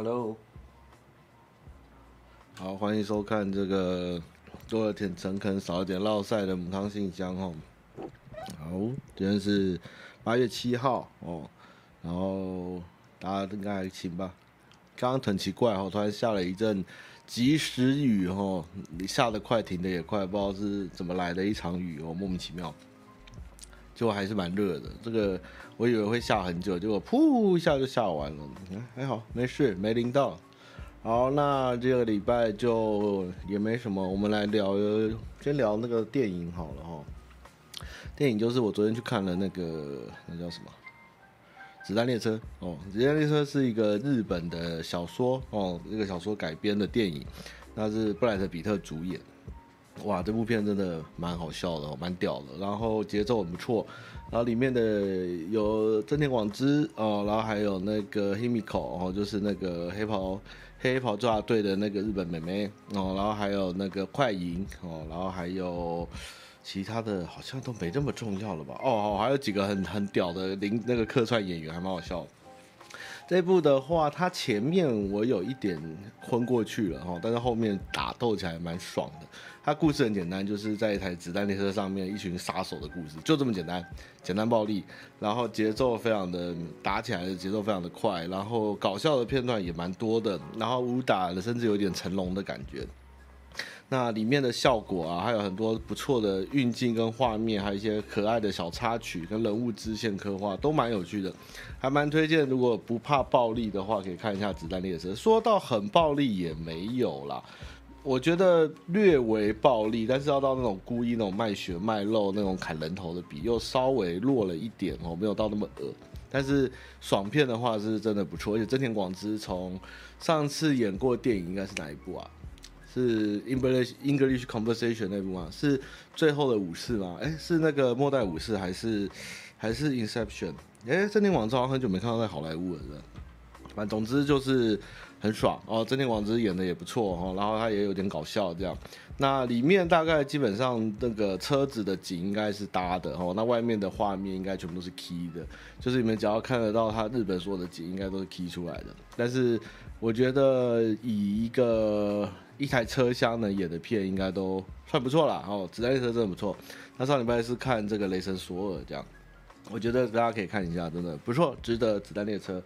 Hello，好，欢迎收看这个多了点诚恳，少了点烙赛的母汤信箱哦。好，今天是八月七号哦，然后大家应该还行吧？刚刚很奇怪哦，突然下了一阵及时雨哦，下得快，停的也快，不知道是怎么来的一场雨哦，莫名其妙。就还是蛮热的，这个我以为会下很久，结果噗一下就下完了。看还好，没事，没淋到。好，那这个礼拜就也没什么，我们来聊，先聊那个电影好了哈。电影就是我昨天去看了那个，那叫什么？子弹列车哦，子弹列车是一个日本的小说哦，那个小说改编的电影，那是布莱德彼特主演。哇，这部片真的蛮好笑的，蛮屌的，然后节奏很不错，然后里面的有真田广之哦，然后还有那个 Himiko 哦，就是那个黑袍黑袍抓队的那个日本妹妹哦，然后还有那个快银哦，然后还有其他的好像都没这么重要了吧？哦哦，还有几个很很屌的零那个客串演员，还蛮好笑。这部的话，它前面我有一点昏过去了哈，但是后面打斗起来蛮爽的。它故事很简单，就是在一台子弹列车上面，一群杀手的故事，就这么简单，简单暴力，然后节奏非常的打起来的节奏非常的快，然后搞笑的片段也蛮多的，然后武打的甚至有点成龙的感觉。那里面的效果啊，还有很多不错的运镜跟画面，还有一些可爱的小插曲跟人物支线刻画，都蛮有趣的，还蛮推荐。如果不怕暴力的话，可以看一下《子弹列车》。说到很暴力也没有啦，我觉得略微暴力，但是要到那种故意那种卖血卖肉那种砍人头的比，又稍微弱了一点哦，没有到那么恶。但是爽片的话是真的不错，而且真田广之从上次演过电影应该是哪一部啊？是 English English Conversation 那部吗？是最后的武士吗？哎，是那个末代武士还是还是 Inception？哎，真田广之好像很久没看到在好莱坞了，反正总之就是很爽哦。真田广之演的也不错哦，然后他也有点搞笑这样。那里面大概基本上那个车子的景应该是搭的哦，那外面的画面应该全部都是 key 的，就是你们只要看得到他日本所有的景应该都是 key 出来的。但是我觉得以一个一台车厢呢演的片应该都算不错啦。哦，子弹列车真的不错。那上礼拜是看这个雷神索尔这样，我觉得大家可以看一下，真的不错，值得子弹列车。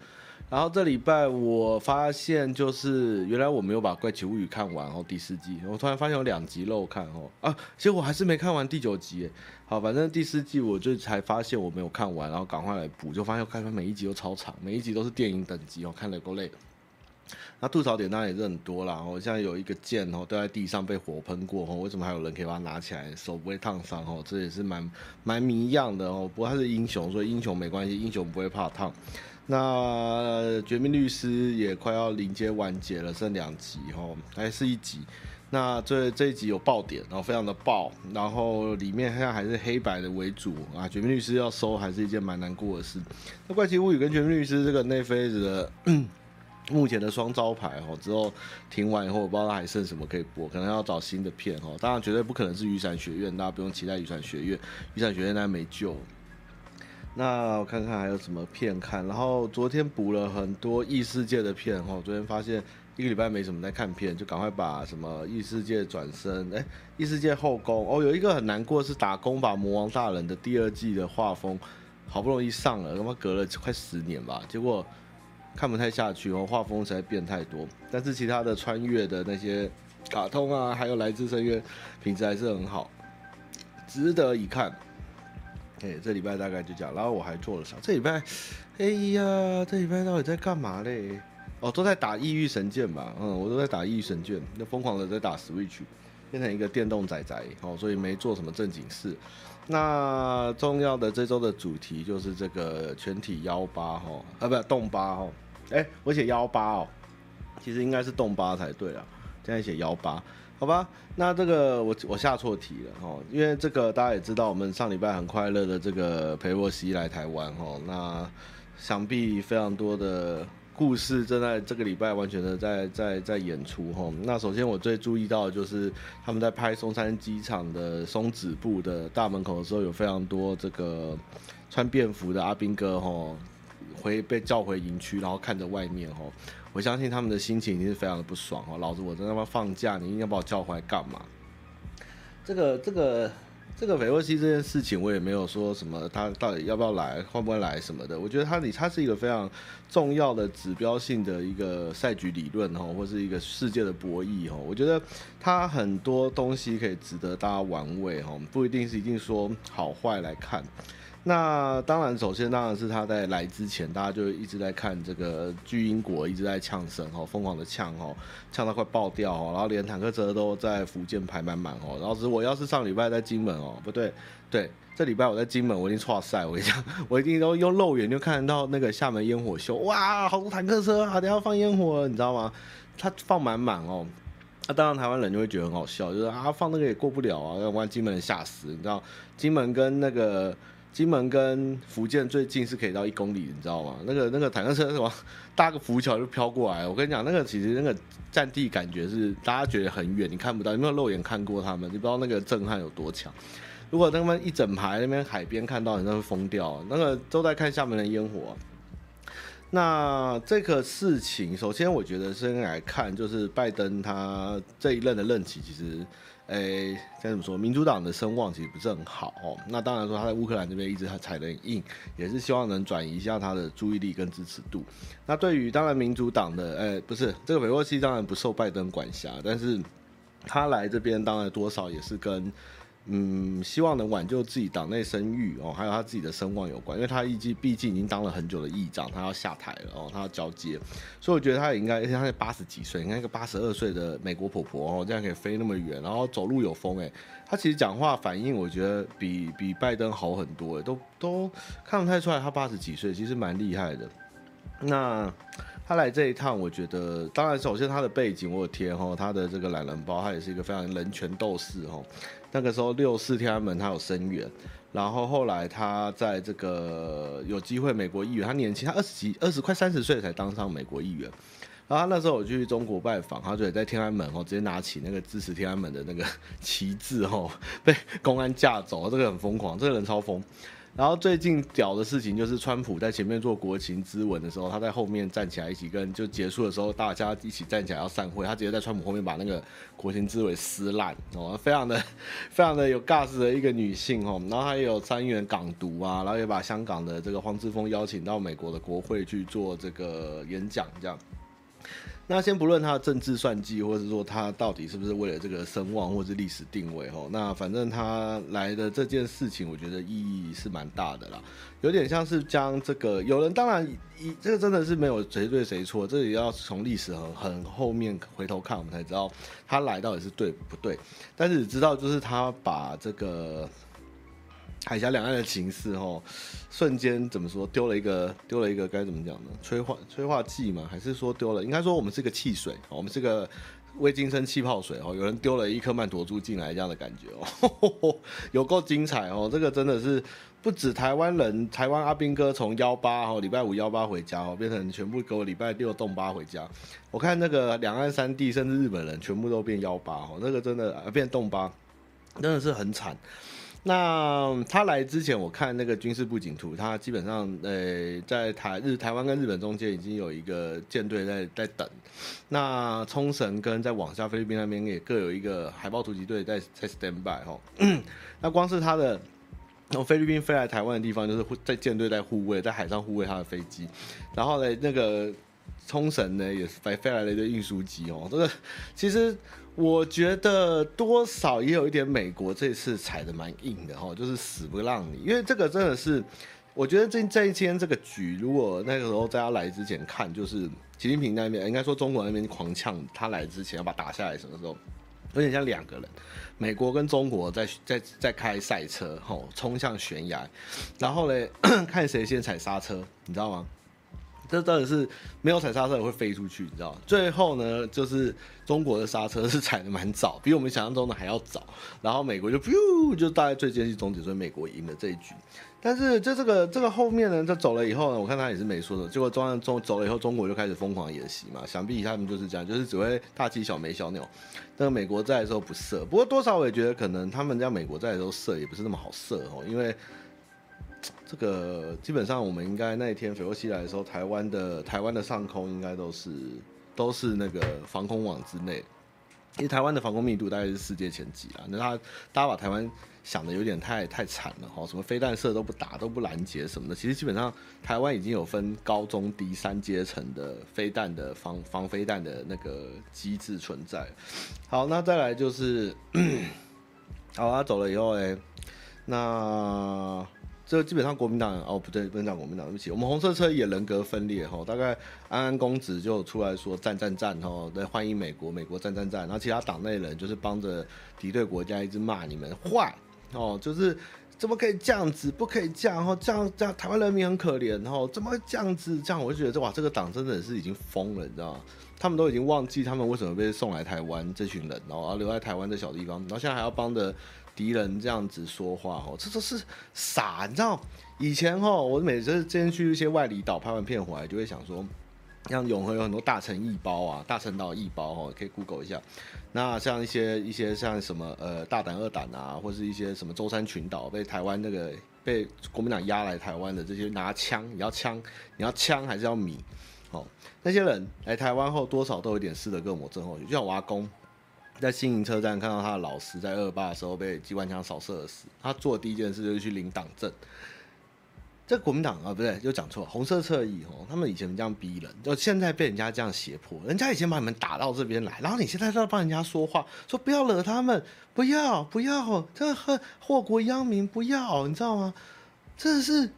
然后这礼拜我发现就是原来我没有把怪奇物语看完哦，第四季，我突然发现有两集漏看哦啊，结果还是没看完第九集。好，反正第四季我就才发现我没有看完，然后赶快来补，就发现看每一集都超长，每一集都是电影等级哦，看了够累。那吐槽点当然也是很多啦，哦，像有一个剑哦掉在地上被火喷过哦，为什么还有人可以把它拿起来，手不会烫伤哦？这也是蛮蛮谜样的哦。不过他是英雄，所以英雄没关系，英雄不会怕烫。那绝命律师也快要临接完结了，剩两集哦，还是一集。那这这一集有爆点，然后非常的爆，然后里面现在还是黑白的为主啊。绝命律师要收还是一件蛮难过的事。那怪奇物语跟绝命律师这个 Netflix 的。目前的双招牌哦，之后停完以后，我不知道还剩什么可以播，可能要找新的片哦。当然绝对不可能是雨伞学院，大家不用期待雨伞学院，雨伞学院那没救。那我看看还有什么片看，然后昨天补了很多异世界的片哦。昨天发现一个礼拜没什么在看片，就赶快把什么异世界转身，哎，异世界后宫哦，有一个很难过是打工吧魔王大人的第二季的画风，好不容易上了，他妈隔了快十年吧，结果。看不太下去哦，画风实在变太多。但是其他的穿越的那些卡通啊，还有来自深渊，品质还是很好，值得一看。哎，这礼拜大概就这样。然后我还做了啥？这礼拜，哎呀，这礼拜到底在干嘛嘞？哦，都在打《异域神剑》吧？嗯，我都在打《异域神剑》，那疯狂的在打 Switch，变成一个电动仔仔哦，所以没做什么正经事。那重要的这周的主题就是这个全体幺八哈，啊不，动八哈。哎，我写幺八哦，其实应该是动八才对啊。现在写幺八，好吧？那这个我我下错题了哦，因为这个大家也知道，我们上礼拜很快乐的这个裴洛西来台湾哦，那想必非常多的故事正在这个礼拜完全的在在在演出哈。那首先我最注意到的就是他们在拍松山机场的松子部的大门口的时候，有非常多这个穿便服的阿兵哥哈。回被叫回营区，然后看着外面哦，我相信他们的心情一定是非常的不爽哦。老子我在那边放假，你应该把我叫回来干嘛？这个这个。这个裴洛西这件事情，我也没有说什么，他到底要不要来，会不会来什么的。我觉得他，你他是一个非常重要的指标性的一个赛局理论哦，或是一个世界的博弈哦。我觉得他很多东西可以值得大家玩味哦，不一定是一定说好坏来看。那当然，首先当然是他在来之前，大家就一直在看这个巨鹰国一直在呛声哦，疯狂的呛哦，呛到快爆掉哦，然后连坦克车都在福建排满满哦。然后是我要是上礼拜在金门哦，不对，对，这礼拜我在金门，我一定剉赛，我讲，我一定都用肉眼就看到那个厦门烟火秀，哇，好多坦克车啊，等下放烟火，你知道吗？他放满满哦，那、啊、当然台湾人就会觉得很好笑，就是啊放那个也过不了啊，要不然金门人吓死，你知道，金门跟那个。金门跟福建最近是可以到一公里，你知道吗？那个那个坦克车什么搭个浮桥就飘过来，我跟你讲，那个其实那个占地感觉是大家觉得很远，你看不到，有没有肉眼看过他们？你不知道那个震撼有多强。如果他们一整排那边海边看到，你那会疯掉。那个都在看厦门的烟火。那这个事情，首先我觉得先来看，就是拜登他这一任的任期，其实。诶，该怎么说？民主党的声望其实不是很好哦。那当然说他在乌克兰这边一直踩得很硬，也是希望能转移一下他的注意力跟支持度。那对于当然民主党的，诶，不是这个裴洛西当然不受拜登管辖，但是他来这边当然多少也是跟。嗯，希望能挽救自己党内声誉哦，还有他自己的声望有关，因为他毕竟毕竟已经当了很久的议长，他要下台了哦，他要交接，所以我觉得他也应该，而且他才八十几岁，你看一个八十二岁的美国婆婆哦，这样可以飞那么远，然后走路有风诶，他其实讲话反应我觉得比比拜登好很多诶，都都看不太出来他八十几岁，其实蛮厉害的。那。他来这一趟，我觉得，当然，首先他的背景我有贴哈，他的这个懒人包，他也是一个非常人权斗士哈。那个时候六四天安门他有声援，然后后来他在这个有机会美国议员，他年轻，他二十几、二十快三十岁才当上美国议员。然后他那时候我去中国拜访，他就也在天安门哦，直接拿起那个支持天安门的那个 旗帜哦，被公安架走，这个很疯狂，这个人超疯。然后最近屌的事情就是，川普在前面做国情咨文的时候，他在后面站起来一起跟就结束的时候，大家一起站起来要散会，他直接在川普后面把那个国情咨文撕烂哦，非常的 非常的有 gas 的一个女性哦，然后他也有参议员港独啊，然后也把香港的这个黄之锋邀请到美国的国会去做这个演讲，这样。那先不论他的政治算计，或者说他到底是不是为了这个声望或者历史定位哦，那反正他来的这件事情，我觉得意义是蛮大的啦。有点像是将这个，有人当然一这个真的是没有谁对谁错，这也要从历史很很后面回头看，我们才知道他来到底是对不对。但是只知道就是他把这个。海峡两岸的情势，哦，瞬间怎么说？丢了一个，丢了一个，该怎么讲呢？催化催化剂嘛？还是说丢了？应该说我们是个汽水，我们是个未精生气泡水，哦，有人丢了一颗曼陀珠进来，这样的感觉，哦，有够精彩哦！这个真的是不止台湾人，台湾阿兵哥从幺八，哦，礼拜五幺八回家，哦，变成全部给我礼拜六动八回家。我看那个两岸三地，甚至日本人，全部都变幺八，哦，那个真的变动八，真的是很惨。那他来之前，我看那个军事布景图，他基本上，呃，在台日台湾跟日本中间已经有一个舰队在在等。那冲绳跟在往下菲律宾那边也各有一个海豹突击队在在 stand by 哈。那光是他的从菲律宾飞来台湾的地方，就是在舰队在护卫，在海上护卫他的飞机。然后呢，那个冲绳呢也飞飞来了一个运输机哦，这个其实。我觉得多少也有一点美国这次踩的蛮硬的哈，就是死不让你，因为这个真的是，我觉得这这一天这个局，如果那个时候在他来之前看，就是习近平那边应该说中国那边狂呛他来之前要把打下来，什么时候有点像两个人，美国跟中国在在在开赛车吼，冲向悬崖，然后呢 看谁先踩刹车，你知道吗？这真的是没有踩刹车也会飞出去，你知道？最后呢，就是中国的刹车是踩得蛮早，比我们想象中的还要早。然后美国就噗，就大概最接近终点，所以美国赢了这一局。但是就这个这个后面呢，他走了以后呢，我看他也是没说的。结果中央中走了以后，中国就开始疯狂演习嘛。想必他们就是这样，就是只会大鸡小没小鸟。那个美国在的时候不射，不过多少我也觉得可能他们家美国在的时候射也不是那么好射哦，因为。这个基本上我们应该那一天斐洛西来的时候，台湾的台湾的上空应该都是都是那个防空网之内，因为台湾的防空密度大概是世界前几啦。那他大家把台湾想的有点太太惨了哈，什么飞弹射都不打都不拦截什么的，其实基本上台湾已经有分高中低三阶层的飞弹的防防飞弹的那个机制存在。好，那再来就是，好，他走了以后哎，那。这基本上国民党哦，不对，不能讲国民党，对不起，我们红色车也人格分裂哈。大概安安公子就出来说战战战哈，对欢迎美国，美国战战战。然后其他党内人就是帮着敌对国家一直骂你们坏哦，就是怎么可以这样子，不可以这样哈，这样这样台湾人民很可怜哈，怎么会这样子？这样我就觉得这哇，这个党真的是已经疯了，你知道吗？他们都已经忘记他们为什么被送来台湾这群人，然后留在台湾的小地方，然后现在还要帮着。敌人这样子说话哦，这都是傻，你知道？以前哦，我每次之前去一些外离岛拍完片回来，就会想说，像永和有很多大陈义包啊，大陈岛义包哦，可以 Google 一下。那像一些一些像什么呃大胆二胆啊，或是一些什么舟山群岛被台湾那个被国民党押来台湾的这些拿枪，你要枪，你要枪还是要米？哦，那些人来台湾后，多少都有点斯德哥尔摩症候，就像我阿公。在新营车站看到他的老师在二八的时候被机关枪扫射死，他做的第一件事就是去领党证。这国民党啊，不对，就讲错，红色侧翼哦，他们以前这样逼人，就现在被人家这样胁迫，人家以前把你们打到这边来，然后你现在都要帮人家说话，说不要惹他们，不要不要，这和祸国殃民，不要，你知道吗？真的是。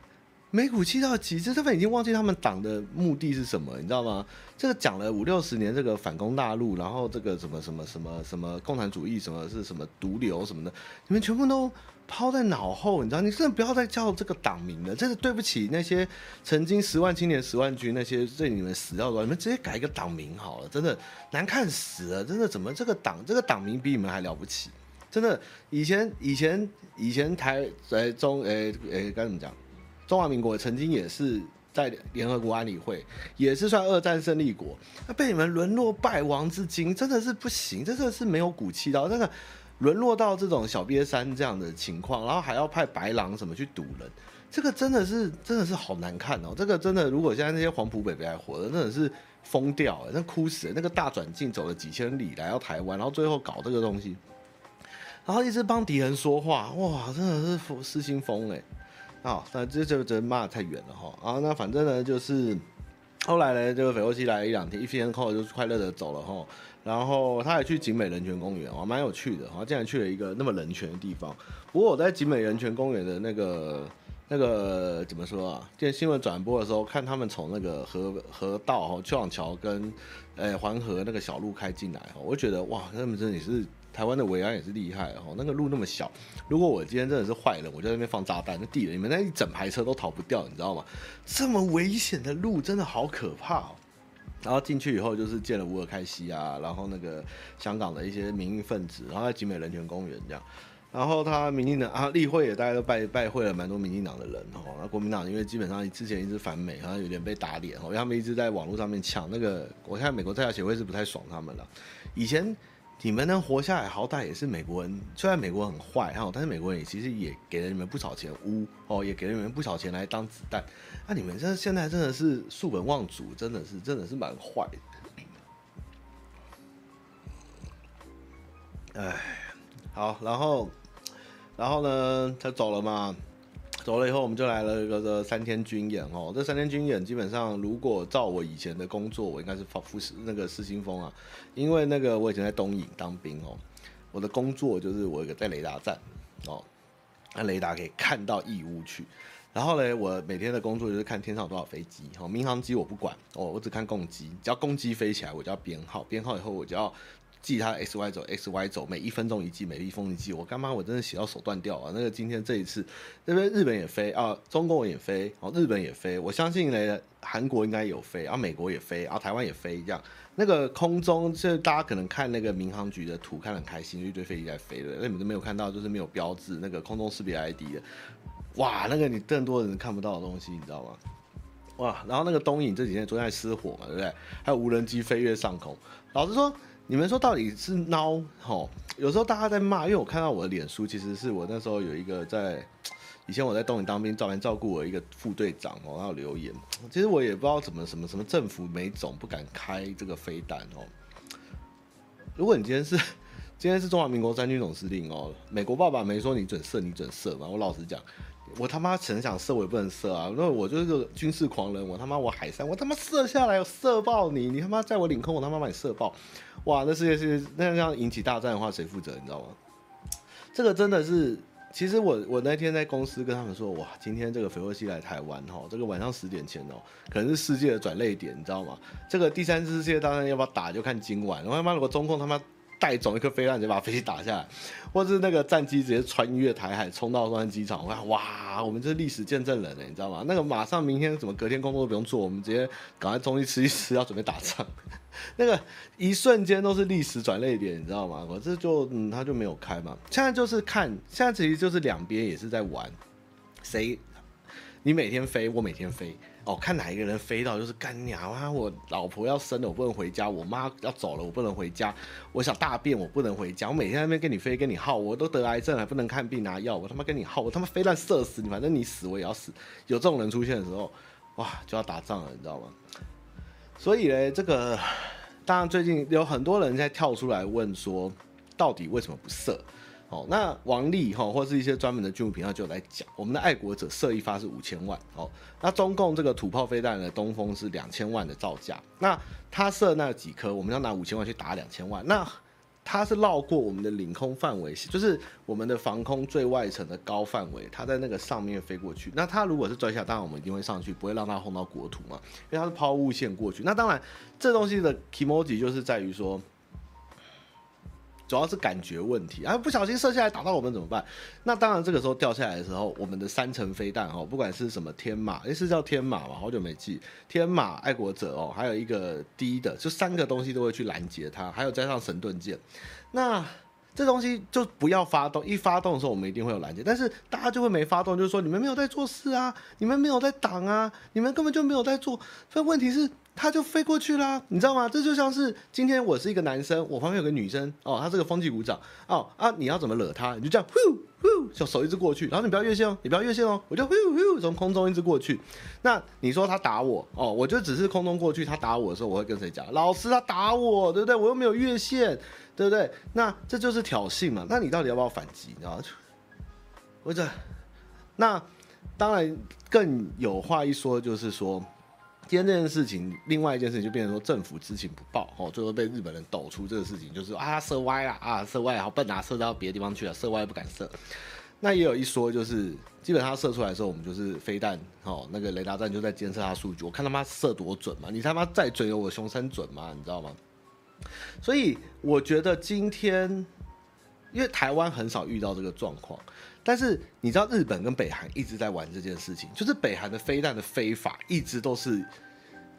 没骨气到极致，这份已经忘记他们党的目的是什么，你知道吗？这个讲了五六十年，这个反攻大陆，然后这个什么什么什么什么共产主义，什么是什么毒瘤什么的，你们全部都抛在脑后，你知道？你真的不要再叫这个党名了，真是对不起那些曾经十万青年十万军那些对你们死掉的，你们直接改一个党名好了，真的难看死了，真的怎么这个党这个党名比你们还了不起？真的，以前以前以前台在中诶诶该怎么讲？中华民国曾经也是在联合国安理会，也是算二战胜利国，那被你们沦落败亡至今，真的是不行，真的是没有骨气到那个沦落到这种小瘪三这样的情况，然后还要派白狼什么去堵人，这个真的是真的是好难看哦，这个真的如果现在那些黄埔北北还活着，真的是疯掉了，那哭死，那个大转进走了几千里来到台湾，然后最后搞这个东西，然后一直帮敌人说话，哇，真的是失心疯哎。好，那这就真骂太远了哈。啊，那反正呢，就是后来呢，这个斐欧西来一两天，一天后就快乐的走了哈。然后他还去景美人权公园，哦，蛮有趣的。哈，竟然去了一个那么人权的地方。不过我在景美人权公园的那个那个怎么说啊？见新闻转播的时候，看他们从那个河河道哈，去往桥跟呃黄河那个小路开进来哈，我就觉得哇，他们真的是。台湾的维安也是厉害哦，那个路那么小，如果我今天真的是坏人，我就在那边放炸弹，那地人你们那一整排车都逃不掉，你知道吗？这么危险的路真的好可怕哦。然后进去以后就是见了吴尔开西啊，然后那个香港的一些民意分子，然后在集美人权公园这样，然后他民进党啊立会也大家都拜拜会了蛮多民进党的人哦。那国民党因为基本上之前一直反美，好像有点被打脸哦，因为他们一直在网络上面抢那个，我看美国在台协会是不太爽他们了，以前。你们能活下来，好歹也是美国人。虽然美国很坏哈，但是美国人也其实也给了你们不少钱，污哦，也给了你们不少钱来当子弹。那、你们这现在真的是树本望族，真的是真的是蛮坏的。哎，好，然后，然后呢，他走了嘛。走了以后，我们就来了一个这三天军演哦。这三天军演基本上，如果照我以前的工作，我应该是发副那个失心疯啊。因为那个我以前在东影当兵哦，我的工作就是我有个在雷达站哦，那雷达可以看到义乌去。然后呢，我每天的工作就是看天上有多少飞机哦，民航机我不管哦，我只看攻击，只要攻击飞起来，我就要编号，编号以后我就要。记他 X Y 轴 X Y 轴，每一分钟一记，每一分一记。我干妈？我真的写到手断掉啊！那个今天这一次，那边日本也飞啊，中国也飞，哦，日本也飞。我相信呢，韩国应该有飞，啊，美国也飞，啊，台湾也飞，这样。那个空中，就是大家可能看那个民航局的图，看得很开心，一堆飞机在飞的。那你们都没有看到，就是没有标志那个空中识别 ID 的。哇，那个你更多人看不到的东西，你知道吗？哇，然后那个东影这几天昨天还失火嘛，对不对？还有无人机飞越上空。老实说。你们说到底是孬吼？有时候大家在骂，因为我看到我的脸书，其实是我那时候有一个在以前我在东营当兵，照完照顾我一个副队长哦，然后留言。其实我也不知道怎么什么什么政府没种不敢开这个飞弹哦。如果你今天是 今天是中华民国三军总司令哦，美国爸爸没说你准射你准射嘛？我老实讲，我他妈很想射我也不能射啊，因为我就是个军事狂人，我他妈我海山我他妈射下来我射爆你，你他妈在我领空我他妈把你射爆，哇！那世界是那样引起大战的话谁负责？你知道吗？这个真的是。其实我我那天在公司跟他们说，哇，今天这个裴洛西来台湾哈，这个晚上十点前哦，可能是世界的转捩点，你知道吗？这个第三次世界大战要不要打，就看今晚。然后他妈如果中共他妈。带走一颗飞弹就把飞机打下来，或是那个战机直接穿越台海冲到松山机场，哇，我们这是历史见证人呢，你知道吗？那个马上明天怎么隔天工作都不用做，我们直接赶快东西吃一吃，要准备打仗。那个一瞬间都是历史转捩点，你知道吗？我这就嗯，他就没有开嘛。现在就是看，现在其实就是两边也是在玩，谁你每天飞，我每天飞。哦，看哪一个人飞到就是干娘啊！我老婆要生了，我不能回家；我妈要走了，我不能回家；我想大便，我不能回家。我每天在那边跟你飞，跟你耗，我都得癌症还不能看病拿药，我他妈跟你耗，我他妈飞弹射死你，反正你死我也要死。有这种人出现的时候，哇，就要打仗了，你知道吗？所以呢，这个当然最近有很多人在跳出来问说，到底为什么不射？哦，那王力哈，或是一些专门的军武频道就来讲，我们的爱国者射一发是五千万哦，那中共这个土炮飞弹的东风是两千万的造价，那他射那几颗，我们要拿五千万去打两千万，那他是绕过我们的领空范围，就是我们的防空最外层的高范围，他在那个上面飞过去，那他如果是坠下，当然我们一定会上去，不会让他轰到国土嘛，因为他是抛物线过去，那当然这东西的 kimoji 就是在于说。主要是感觉问题啊，不小心射下来打到我们怎么办？那当然，这个时候掉下来的时候，我们的三层飞弹哦，不管是什么天马，诶，是叫天马嘛？好久没记，天马爱国者哦，还有一个低的，就三个东西都会去拦截它，还有加上神盾舰，那这东西就不要发动，一发动的时候我们一定会有拦截，但是大家就会没发动，就是说你们没有在做事啊，你们没有在挡啊，你们根本就没有在做，所以问题是。他就飞过去啦，你知道吗？这就像是今天我是一个男生，我旁边有个女生哦，她是个风纪股长哦啊，你要怎么惹她？你就这样呼呼，小手一直过去，然后你不要越线哦，你不要越线哦，我就呼呼从空中一直过去。那你说他打我哦，我就只是空中过去，他打我的时候，我会跟谁讲？老师他打我，对不对？我又没有越线，对不对？那这就是挑衅嘛。那你到底要不要反击？你知道吗？或者那当然更有话一说，就是说。今天这件事情，另外一件事情就变成说政府知情不报，哦，最后被日本人抖出这个事情，就是啊射歪了啊射歪，好笨啊，射到别的地方去了，射歪不敢射。那也有一说，就是基本上射出来的时候，我们就是飞弹，哦，那个雷达站就在监测它数据，我看他妈射多准嘛，你他妈再准有我熊山准吗？你知道吗？所以我觉得今天，因为台湾很少遇到这个状况。但是你知道日本跟北韩一直在玩这件事情，就是北韩的飞弹的飞法一直都是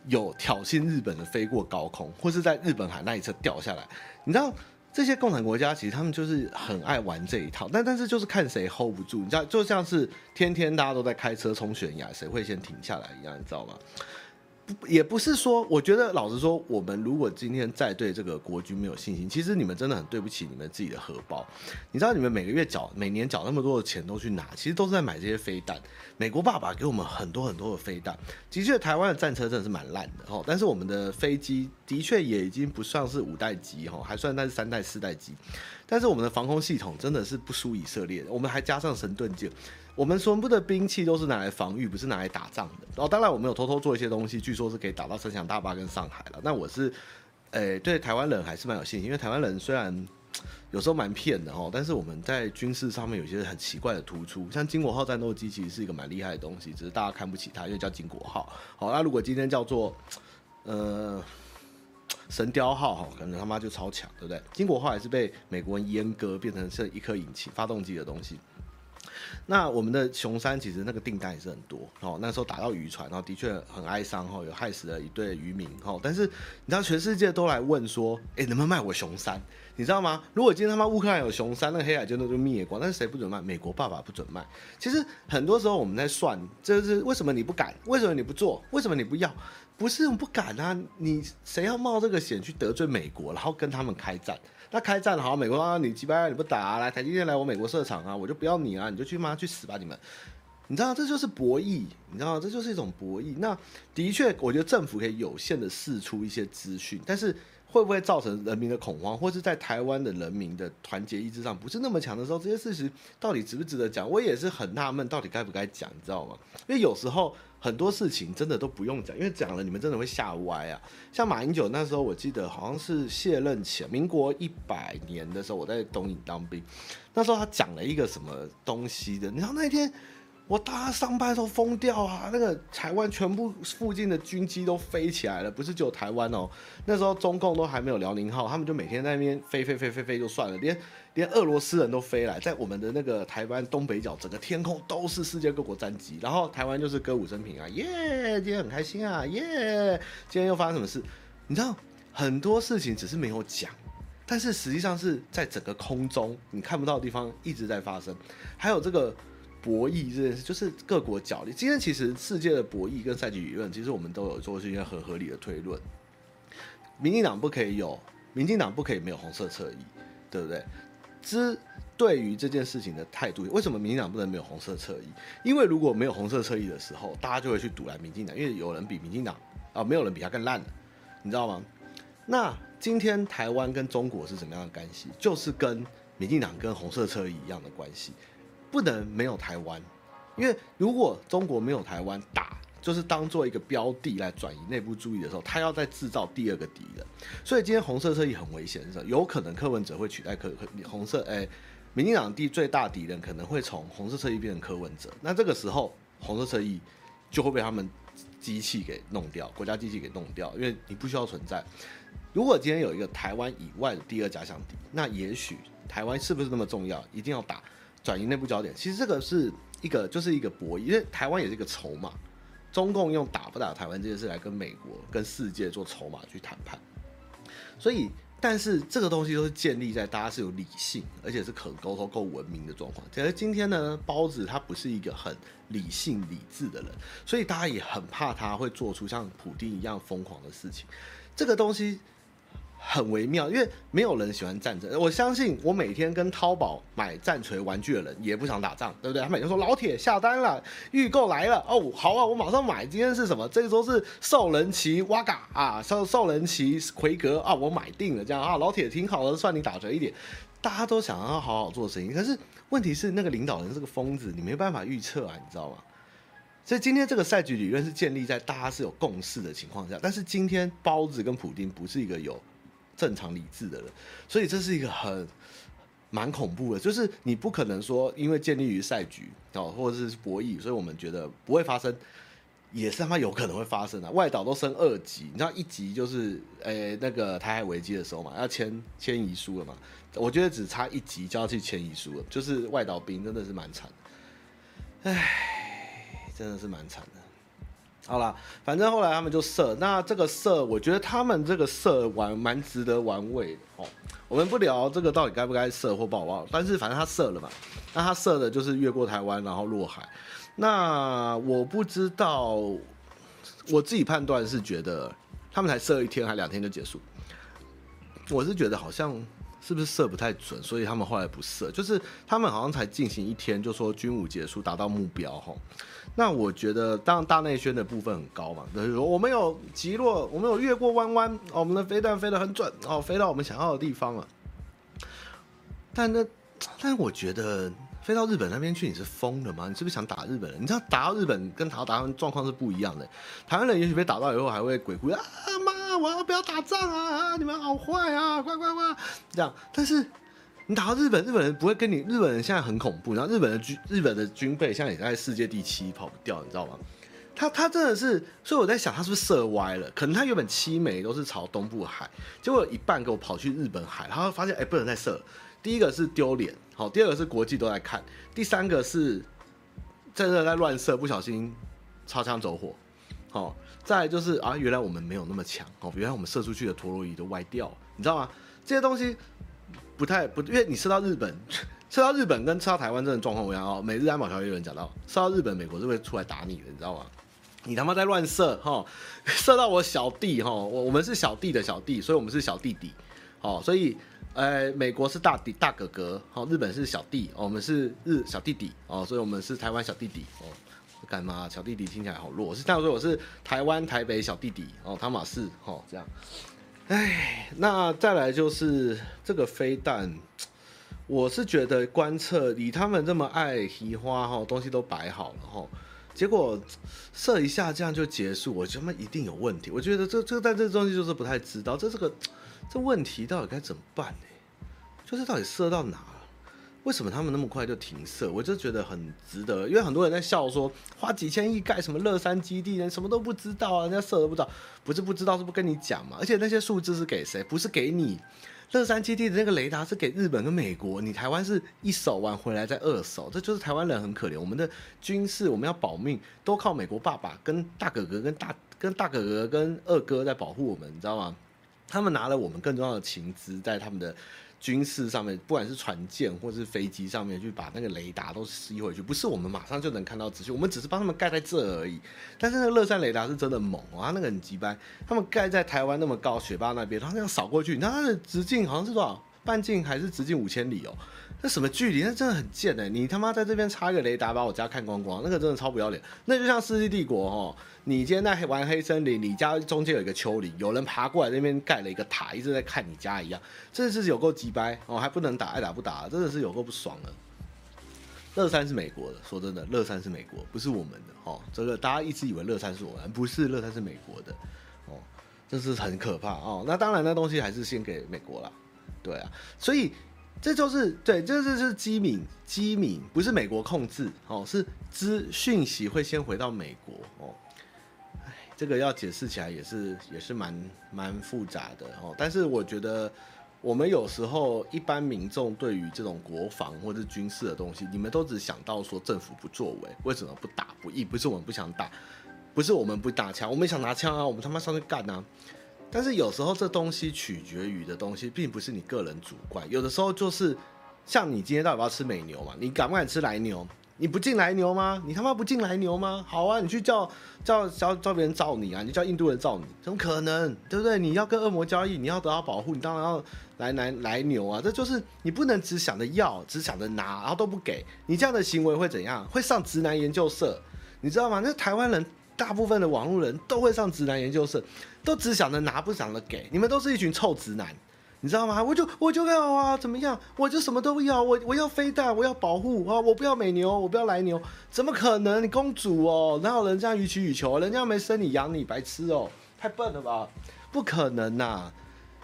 有挑衅日本的飞过高空，或是在日本海那一侧掉下来。你知道这些共产国家其实他们就是很爱玩这一套，但但是就是看谁 hold 不住。你知道就像是天天大家都在开车冲悬崖，谁会先停下来一样，你知道吗？也不是说，我觉得老实说，我们如果今天再对这个国军没有信心，其实你们真的很对不起你们自己的荷包。你知道，你们每个月缴、每年缴那么多的钱都去哪？其实都是在买这些飞弹。美国爸爸给我们很多很多的飞弹，的确，台湾的战车真的是蛮烂的哦。但是我们的飞机的确也已经不算是五代机哈，还算那是三代、四代机。但是我们的防空系统真的是不输以色列的，我们还加上神盾舰。我们全部的兵器都是拿来防御，不是拿来打仗的。然哦，当然我们有偷偷做一些东西，据说是可以打到城墙大坝跟上海了。那我是，诶、对台湾人还是蛮有信心，因为台湾人虽然有时候蛮骗的哦，但是我们在军事上面有些很奇怪的突出，像金国号战斗机其实是一个蛮厉害的东西，只是大家看不起它，因为叫金国号。好，那如果今天叫做呃神雕号哈，可能他妈就超强，对不对？金国号还是被美国人阉割，变成是一颗引擎发动机的东西。那我们的熊山其实那个订单也是很多哦，那时候打到渔船，然后的确很哀伤哈，有害死了一对渔民哈。但是你知道全世界都来问说，哎，能不能卖我熊山？你知道吗？如果今天他妈乌克兰有熊山，那黑海舰队就灭光。但是谁不准卖？美国爸爸不准卖。其实很多时候我们在算，这是为什么你不敢？为什么你不做？为什么你不要？不是不敢啊，你谁要冒这个险去得罪美国，然后跟他们开战？那开战好，美国啊，你鸡巴你不打啊，来台积电来我美国设厂啊，我就不要你啊，你就去妈去死吧你们！你知道这就是博弈，你知道这就是一种博弈。那的确，我觉得政府可以有限的释出一些资讯，但是会不会造成人民的恐慌，或是在台湾的人民的团结意志上不是那么强的时候，这些事实到底值不值得讲？我也是很纳闷，到底该不该讲，你知道吗？因为有时候很多事情真的都不用讲，因为讲了你们真的会吓歪啊。像马英九那时候，我记得好像是卸任前，民国一百年的时候，我在东影当兵，那时候他讲了一个什么东西的，你知道那天。我大家上班都疯掉啊！那个台湾全部附近的军机都飞起来了，不是只有台湾哦。那时候中共都还没有辽宁号，他们就每天在那边飞飞飞飞飞就算了，连连俄罗斯人都飞来，在我们的那个台湾东北角，整个天空都是世界各国战机，然后台湾就是歌舞升平啊，耶！今天很开心啊，耶！今天又发生什么事？你知道很多事情只是没有讲，但是实际上是在整个空中你看不到的地方一直在发生，还有这个。博弈这件事就是各国角力。今天其实世界的博弈跟赛局理论，其实我们都有做出一些很合理的推论。民进党不可以有，民进党不可以没有红色侧翼，对不对？之对于这件事情的态度，为什么民进党不能没有红色侧翼？因为如果没有红色侧翼的时候，大家就会去赌烂民进党，因为有人比民进党啊，没有人比他更烂的，你知道吗？那今天台湾跟中国是怎么样的关系？就是跟民进党跟红色侧翼一样的关系。不能没有台湾，因为如果中国没有台湾打，就是当做一个标的来转移内部注意的时候，他要再制造第二个敌人。所以今天红色车翼很危险是，有可能柯文哲会取代柯红色，哎，民进党第最大敌人可能会从红色车翼变成柯文哲。那这个时候红色车翼就会被他们机器给弄掉，国家机器给弄掉，因为你不需要存在。如果今天有一个台湾以外的第二假想敌，那也许台湾是不是那么重要，一定要打？转移内部焦点，其实这个是一个，就是一个博弈，因为台湾也是一个筹码。中共用打不打台湾这件事来跟美国、跟世界做筹码去谈判。所以，但是这个东西都是建立在大家是有理性，而且是可沟通、够文明的状况。其实今天呢，包子他不是一个很理性、理智的人，所以大家也很怕他会做出像普丁一样疯狂的事情。这个东西。很微妙，因为没有人喜欢战争。我相信，我每天跟淘宝买战锤玩具的人也不想打仗，对不对？他每天说老铁下单了，预购来了，哦，好啊，我马上买。今天是什么？这个时候是兽人旗哇嘎啊，兽兽人旗奎格啊，我买定了。这样啊，老铁挺好的，算你打折一点。大家都想要好好做生意，可是问题是那个领导人是个疯子，你没办法预测啊，你知道吗？所以今天这个赛局理论是建立在大家是有共识的情况下，但是今天包子跟普丁不是一个有。正常理智的人，所以这是一个很蛮恐怖的，就是你不可能说因为建立于赛局哦，或者是博弈，所以我们觉得不会发生，也是他妈有可能会发生的。外岛都升二级，你知道一级就是诶、那个台海危机的时候嘛，要签签遗书了嘛，我觉得只差一级就要去签遗书了，就是外岛兵真的是蛮惨，唉，真的是蛮惨的。好了，反正后来他们就射，那这个射，我觉得他们这个射玩蛮值得玩味的哦。我们不聊这个到底该不该射或不好，但是反正他射了嘛，那他射的就是越过台湾然后落海。那我不知道，我自己判断是觉得他们才射一天还两天就结束，我是觉得好像。是不是射不太准，所以他们后来不射？就是他们好像才进行一天，就说军武结束，达到目标吼。那我觉得，当然大内宣的部分很高嘛，就是说我们有击落，我们有越过弯弯，我们的飞弹飞得很准哦，飞到我们想要的地方了。但那，但我觉得飞到日本那边去，你是疯了吗？你是不是想打日本人？你知道打到日本跟打到台湾状况是不一样的。台湾人也许被打到以后还会鬼哭啊妈！我要不要打仗啊！你们好坏啊！快快快！这样，但是你打到日本，日本人不会跟你。日本人现在很恐怖，然后日本的军，日本的军备现在也在世界第七，跑不掉，你知道吗？他他真的是，所以我在想，他是不是射歪了？可能他原本七枚都是朝东部海，结果一半给我跑去日本海，然后发现哎、不能再射了。第一个是丢脸，好，第二个是国际都在看，第三个是在这在乱射，不小心擦枪走火，好。再就是啊，原来我们没有那么强哦，原来我们射出去的陀螺仪都歪掉，你知道吗？这些东西不太不，因为你射到日本，射到日本跟射到台湾这种状况一样哦。美日安保条约有人讲到，射到日本，美国是会出来打你的，你知道吗？你他妈在乱射哈，射到我小弟哈，我我们是小弟的小弟，所以我们是小弟弟，哦，所以呃，美国是大弟大哥哥，好，日本是小弟哦，我们是日小弟弟，哦，所以我们是台湾小弟弟，哦，干嘛？小弟弟听起来好弱，我是这样说，我是台湾台北小弟弟，哦，汤马士，哦，这样，哎，那再来就是这个飞弹，我是觉得观测以他们这么爱提花，哈，东西都摆好了，哈。结果射一下，这样就结束，我觉得他们一定有问题。我觉得这这但这东西就是不太知道，这这个这问题到底该怎么办呢？就是到底射到哪？为什么他们那么快就停射？我就觉得很值得，因为很多人在笑说，花几千亿盖什么乐山基地，人什么都不知道啊，人家射都不知道，不是不知道，是不跟你讲嘛？而且那些数字是给谁？不是给你。乐山基地的那个雷达是给日本跟美国，你台湾是一手完回来再二手，这就是台湾人很可怜。我们的军事我们要保命，都靠美国爸爸跟大哥哥跟大跟大哥哥跟二哥在保护我们，你知道吗？他们拿了我们更重要的情资在他们的。军事上面，不管是船舰或是飞机上面，去把那个雷达都吸回去，不是我们马上就能看到资讯，我们只是帮他们盖在这而已。但是那个乐山雷达是真的猛啊，那个很急掰，他们盖在台湾那么高雪霸那边，他那样扫过去，你看它的直径好像是多少？半径还是直径五千里哦？那什么距离？那真的很贱哎！你他妈在这边插一个雷达，把我家看光光，那个真的超不要脸。那就像《世纪帝国》哦，你今天在玩黑森林，你家中间有一个丘陵，有人爬过来那边盖了一个塔，一直在看你家一样，真的是有够鸡掰哦，还不能打，爱打不打，真的是有够不爽的。乐山是美国的，说真的，乐山是美国，不是我们的哦。这个大家一直以为乐山是我们，不是乐山是美国的哦，这是很可怕哦。那当然，那东西还是先给美国了。对啊，所以这就是对，这就是机敏，机敏不是美国控制哦，是资讯息会先回到美国哦。哎，这个要解释起来也是也是蛮蛮复杂的哦。但是我觉得我们有时候一般民众对于这种国防或者军事的东西，你们都只想到说政府不作为，为什么不打不义？不是我们不想打，不是我们不打枪，我们想拿枪啊，我们他妈上去干啊！但是有时候这东西取决于的东西，并不是你个人主观。有的时候就是像你今天到底要吃美牛嘛？你敢不敢吃来牛？你不进来牛吗？你他妈不进来牛吗？好啊，你去叫叫叫叫别人罩你啊！你叫印度人罩你，怎么可能？对不对？你要跟恶魔交易，你要得到保护，你当然要来来来牛啊！这就是你不能只想着要，只想着拿，然后都不给。你这样的行为会怎样？会上直男研究社，你知道吗？那台湾人。大部分的网络人都会上直男研究社，都只想着拿，不想着给。你们都是一群臭直男，你知道吗？我就我就要啊，怎么样？我就什么都要，我我要飞弹，我要保护啊，我不要美牛，我不要来牛，怎么可能？你公主哦，哪有人这样予取予求？人家没生你养你，白痴哦，太笨了吧？不可能呐，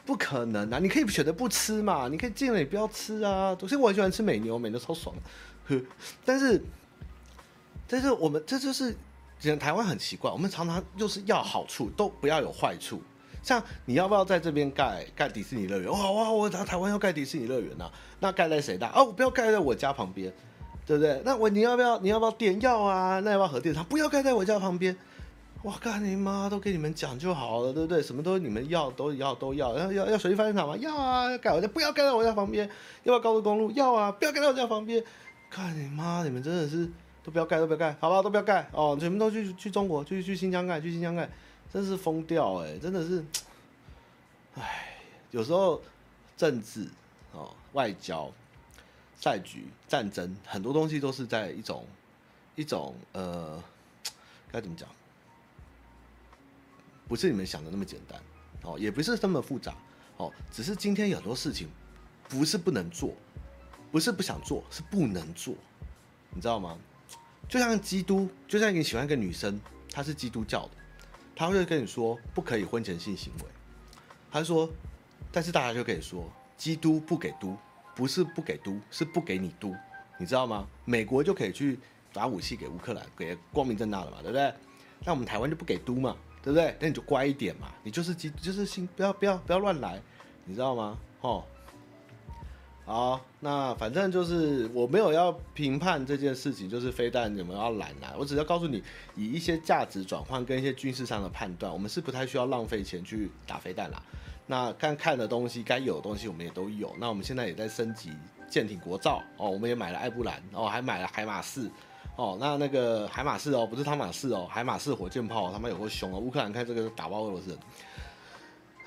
不可能呐！你可以选择不吃嘛，你可以进来也不要吃啊。所以我很喜欢吃美牛，美牛超爽，呵。但是，但是我们这就是。台湾很奇怪，我们常常就是要好处，都不要有坏处。像你要不要在这边盖盖迪士尼乐园？哇哇，我台湾要盖迪士尼乐园呐，那盖在谁的？哦，我不要盖在我家旁边，对不对？那我你要不要你要不要电？要啊，那要不要核电厂？不要盖在我家旁边。哇，干你妈，都给你们讲就好了，对不对？什么都你们要都要都要，要要要水利发电厂吗？要啊，要盖我家，不要盖在我家旁边。要不要高速公路？要啊，不要盖在我家旁边。干你妈，你们真的是。都不要盖，都不要盖，好吧，都不要盖哦，全部都去去中国，去去新疆盖，去新疆盖，真是疯掉哎，真的是，哎，有时候政治哦、外交、赛局、战争，很多东西都是在一种一种呃，该怎么讲？不是你们想的那么简单哦，也不是那么复杂哦，只是今天有很多事情不是不能做，不是不想做，是不能做，你知道吗？就像基督，就像你喜欢一个女生，她是基督教的，她会跟你说不可以婚前性行为。她说，但是大家就可以说，基督不给都，不是不给都，是不给你都，你知道吗？美国就可以去打武器给乌克兰，给光明正大的嘛，对不对？那我们台湾就不给都嘛，对不对？那你就乖一点嘛，你就是基，就是信，不要不要不要乱来，你知道吗？哦。好，那反正就是我没有要评判这件事情，就是飞弹有没有要拦来，我只要告诉你，以一些价值转换跟一些军事上的判断，我们是不太需要浪费钱去打飞弹啦。那看看的东西，该有的东西我们也都有。那我们现在也在升级舰艇国造哦，我们也买了艾布兰哦，还买了海马士哦。那那个海马士哦，不是汤马士哦，海马士火箭炮他妈有够凶啊！乌克兰看这个打爆俄罗斯人，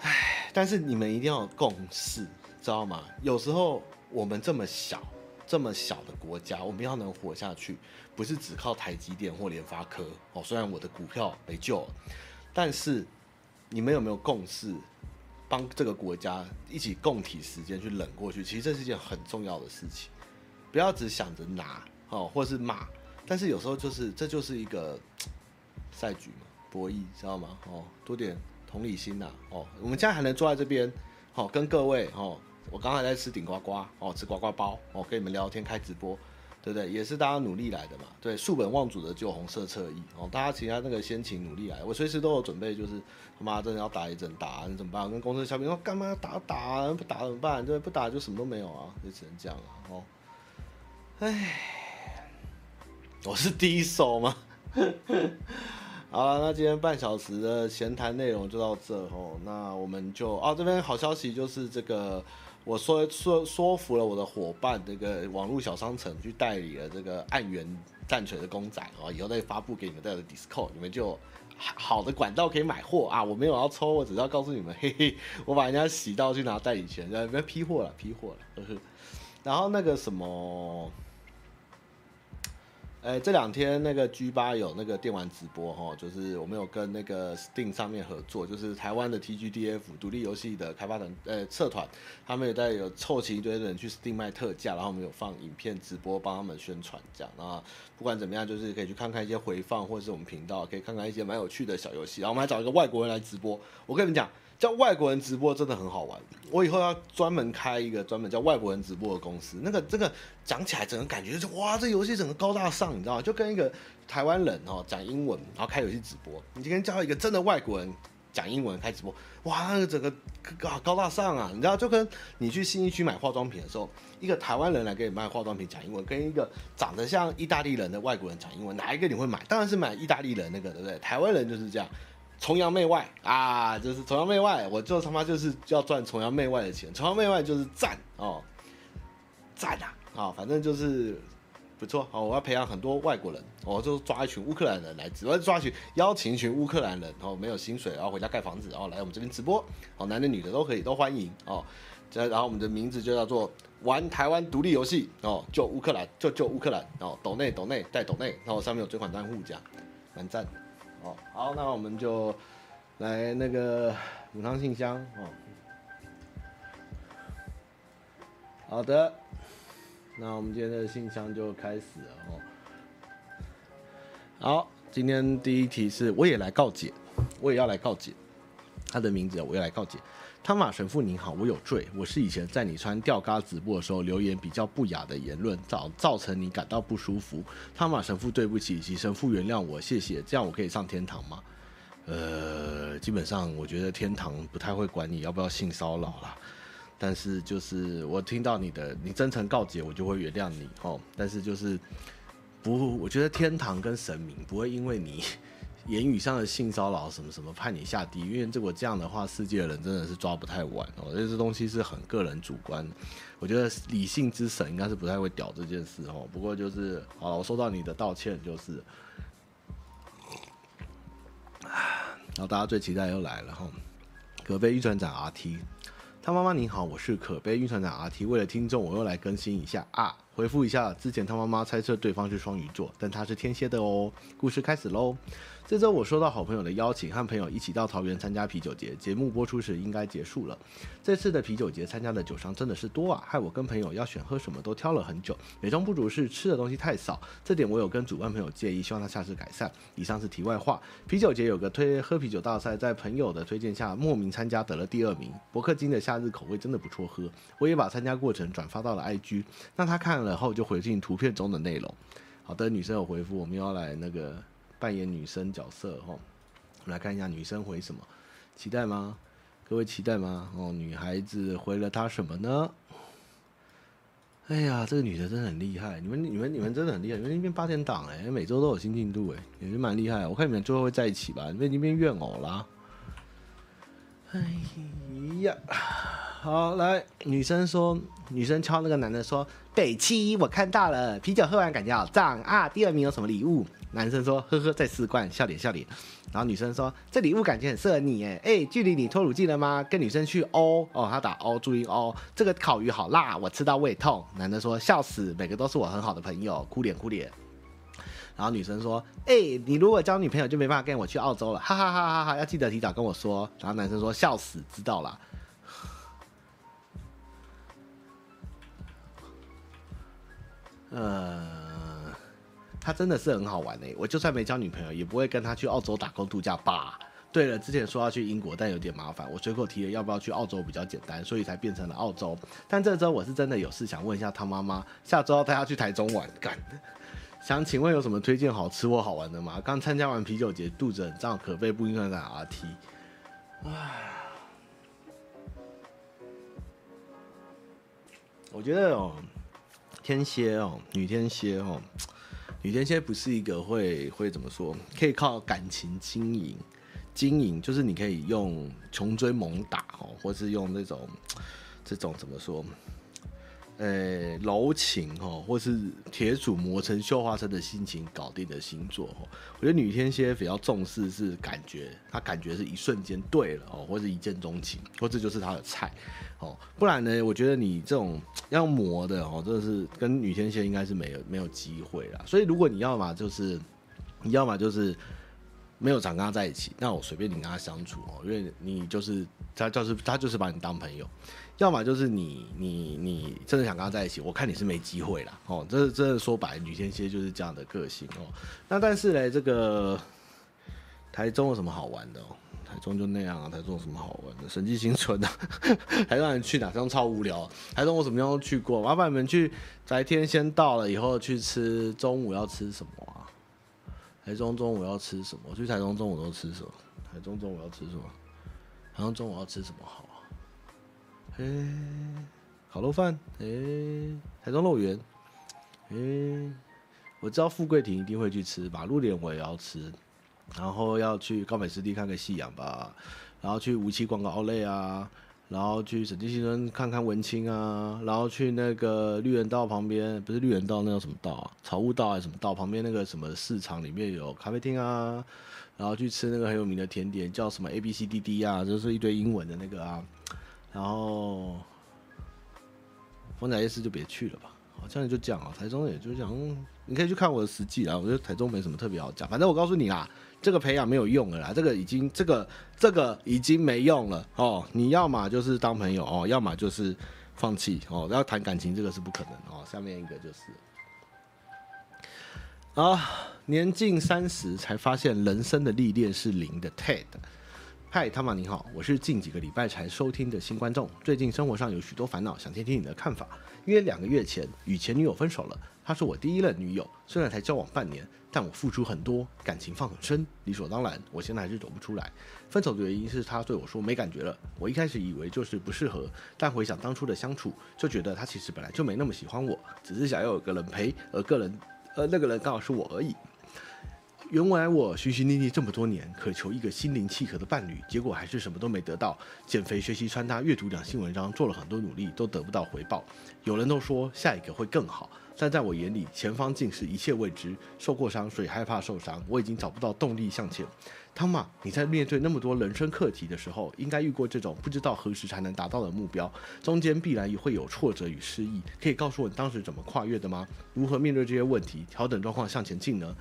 唉。但是你们一定要有共识，知道吗？有时候我们这么小。这么小的国家，我们要能活下去，不是只靠台积电或联发科哦。虽然我的股票没救了，但是你们有没有共识，帮这个国家一起共体时间去冷过去？其实这是一件很重要的事情，不要只想着拿哦，或是骂。但是有时候就是这就是一个赛局嘛，博弈，知道吗？哦，多点同理心呐。哦，我们现在还能坐在这边，好、跟各位哦。我刚才在吃顶呱呱哦，吃呱呱包哦，跟你们聊天开直播，对不对？也是大家努力来的嘛。对，树本望祖的救红色侧翼哦，大家其他那个先勤努力来，我随时都有准备，就是他妈真的要打一针打，你怎么办？跟公司小兵说干嘛要打打？不打怎么办？对，不打就什么都没有啊，就只能这样了哦。哎，我是第一手吗？好了，那今天半小时的闲谈内容就到这哦。那我们就哦，这边好消息就是这个。我说说说服了我的伙伴，这个网络小商城去代理了这个暗源战锤的公仔哦，以后再发布给你们在的 Discord，你们就好的管道可以买货啊！我没有要抽，我只是要告诉你们，嘿嘿，我把人家洗到去拿代理权，人家批货了，批货了，呵呵。然后那个什么。哎、这两天那个 G 八有那个电玩直播哈，就是我们有跟那个 Steam 上面合作，就是台湾的 TGDF 独立游戏的开发团呃社团，他们也在有凑齐一堆人去 Steam 卖特价，然后我们有放影片直播帮他们宣传这样，然后不管怎么样，就是可以去看看一些回放，或者是我们频道可以看看一些蛮有趣的小游戏，然后我们还找一个外国人来直播，我跟你们讲。叫外国人直播真的很好玩，我以后要专门开一个专门叫外国人直播的公司。那个这个讲起来，整个感觉就是哇，这游戏整个高大上，你知道吗？就跟一个台湾人哦讲英文，然后开游戏直播。你今天叫一个真的外国人讲英文开直播，哇，那个整个高高大上啊，你知道？就跟你去新义区买化妆品的时候，一个台湾人来给你卖化妆品讲英文，跟一个长得像意大利人的外国人讲英文，哪一个你会买？当然是买意大利人那个，对不对？台湾人就是这样。崇洋媚外啊，就是崇洋媚外，我就他妈就是要赚崇洋媚外的钱，崇洋媚外就是赞哦，赞啊，啊、反正就是不错哦，我要培养很多外国人，我就抓一群乌克兰人来直播，我要抓一群邀请一群乌克兰人，然后没有薪水，然后回家盖房子，然后来我们这边直播，哦，男的女的都可以，都欢迎哦，这然后我们的名字就叫做玩台湾独立游戏哦，救乌克兰，就救乌克兰哦，抖内抖内带抖内，然后上面有追款单户这样，蛮赞。哦，好，那我们就来那个母汤信箱哦。好的，那我们今天的信箱就开始了哦。好，今天第一题是，我也来告解，我也要来告解。他的名字，我也来告解。汤马神父您好，我有罪，我是以前在你穿吊嘎直播的时候留言比较不雅的言论，造造成你感到不舒服。汤马神父对不起，请神父原谅我，谢谢。这样我可以上天堂吗？呃，基本上我觉得天堂不太会管你要不要性骚扰啦。但是就是我听到你的，你真诚告解，我就会原谅你哦。但是就是不，我觉得天堂跟神明不会因为你。言语上的性骚扰什么什么判你下地狱，因为如果这样的话，世界的人真的是抓不太完哦。这这东西是很个人主观，我觉得理性之神应该是不太会屌这件事哦。不过就是好了，我收到你的道歉，就是，然后大家最期待又来了哈，可悲晕船长 RT，他妈妈您好，我是可悲运船长 RT，为了听众我又来更新一下啊，回复一下之前他妈妈猜测对方是双鱼座，但他是天蝎的哦。故事开始喽。这周我收到好朋友的邀请，和朋友一起到桃园参加啤酒节。节目播出时应该结束了。这次的啤酒节参加的酒商真的是多啊，害我跟朋友要选喝什么都挑了很久。美中不足是吃的东西太少，这点我有跟主办朋友建议，希望他下次改善。以上是题外话。啤酒节有个推喝啤酒大赛，在朋友的推荐下莫名参加得了第二名。伯克金的夏日口味真的不错喝，我也把参加过程转发到了 IG，让他看了后就回进图片中的内容。好的，女生有回复，我们要来那个。扮演女生角色哈，我们来看一下女生回什么，期待吗？各位期待吗？哦，女孩子回了她什么呢？哎呀，这个女的真的很厉害，你们、你们、你们真的很厉害，你们那边八点档哎，每周都有新进度哎，也是蛮厉害。我看你们最后会在一起吧？你们已经变怨偶啦。哎呀，好，来，女生说，女生敲那个男的说，北七，我看到了，啤酒喝完感觉好胀啊。第二名有什么礼物？男生说，呵呵，再四罐，笑脸笑脸。然后女生说，这礼物感觉很适合你，哎哎，距离你脱乳剂了吗？跟女生去哦哦，他打哦，注意哦，这个烤鱼好辣，我吃到胃痛。男的说，笑死，每个都是我很好的朋友，哭脸哭脸。然后女生说：“哎、你如果交女朋友就没办法跟我去澳洲了，哈哈哈哈哈！要记得提早跟我说。”然后男生说：“笑死，知道了。”呃，他真的是很好玩哎，我就算没交女朋友，也不会跟他去澳洲打工度假吧？对了，之前说要去英国，但有点麻烦，我随口提了要不要去澳洲比较简单，所以才变成了澳洲。但这周我是真的有事想问一下他妈妈，下周他要去台中玩，干。想请问有什么推荐好吃或好玩的吗？刚参加完啤酒节，肚子很胀，可备不应该在 RT。唉，我觉得哦，天蝎哦，女天蝎哦，女天蝎不是一个会会怎么说，可以靠感情经营，经营就是你可以用穷追猛打哦，或是用那种这种怎么说？呃、柔情哦，或是铁杵磨成绣花针的心情搞定的星座哦。我觉得女天蝎比较重视是感觉，她感觉是一瞬间对了哦，或者一见钟情，或者就是她的菜哦。不然呢，我觉得你这种要磨的哦，真的是跟女天蝎应该是没有没有机会啦。所以如果你要嘛就是，你要嘛就是没有常跟他在一起，那我随便你跟他相处哦，因为你就是他就是他就是把你当朋友。要么就是你你你真的想跟他在一起，我看你是没机会了哦。这真的说白，女天蝎就是这样的个性哦。那但是呢，这个台中有什么好玩的哦？台中就那样啊。台中有什么好玩的？神迹新村啊。台中人去哪？台中超无聊。台中我什么地方都去过。麻烦你们去白天先到了以后去吃中午要吃什么啊？台中中午要吃什么？我去台中中午都吃什么？台中中午要吃什么？台中中午要吃什么好？哎，烤肉饭，哎，台中肉圆，哎，我知道富贵亭一定会去吃，马路脸我也要吃，然后要去高美湿地看个夕阳吧，然后去梧栖逛个奥莱啊，然后去审计新村看看文青啊，然后去那个绿园道旁边，不是绿园道，那叫什么道啊？草悟道还是什么道？旁边那个什么市场里面有咖啡厅啊，然后去吃那个很有名的甜点，叫什么 A B C D D 啊，就是一堆英文的那个啊。然后，丰仔夜市就别去了吧，好像就这样啊。台中也就这样，嗯，你可以去看我的实际啊。我觉得台中没什么特别好讲，反正我告诉你啦，这个培养没有用了啦，这个已经这个这个已经没用了哦。你要么就是当朋友哦，要么就是放弃哦。要谈感情这个是不可能哦。下面一个就是啊，年近三十才发现人生的历练是零的 Ted。嗨，汤玛你好，我是近几个礼拜才收听的新观众。最近生活上有许多烦恼，想听听你的看法。约两个月前与前女友分手了，她是我第一任女友，虽然才交往半年，但我付出很多，感情放很深，理所当然，我现在还是走不出来。分手的原因是她对我说没感觉了，我一开始以为就是不适合，但回想当初的相处，就觉得她其实本来就没那么喜欢我，只是想要有个人陪，而个人，而那个人刚好是我而已。原来我寻寻觅觅这么多年，渴求一个心灵契合的伴侣，结果还是什么都没得到。减肥、学习穿搭、阅读两性文章，做了很多努力，都得不到回报。有人都说下一个会更好，但在我眼里，前方尽是一切未知。受过伤，所以害怕受伤。我已经找不到动力向前。汤玛，你在面对那么多人生课题的时候，应该遇过这种不知道何时才能达到的目标，中间必然也会有挫折与失意。可以告诉我你当时怎么跨越的吗？如何面对这些问题，调整状况向前进呢？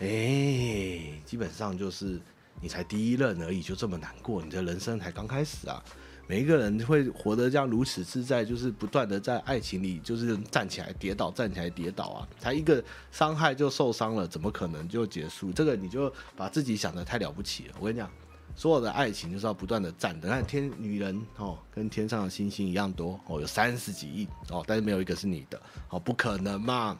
哎、基本上就是你才第一任而已，就这么难过，你的人生才刚开始啊！每一个人会活得这样如此自在，就是不断的在爱情里，就是站起来跌倒，站起来跌倒啊！才一个伤害就受伤了，怎么可能就结束？这个你就把自己想得太了不起了。我跟你讲，所有的爱情就是要不断的站的。看天女人哦，跟天上的星星一样多哦，有三十几亿哦，但是没有一个是你的哦，不可能嘛！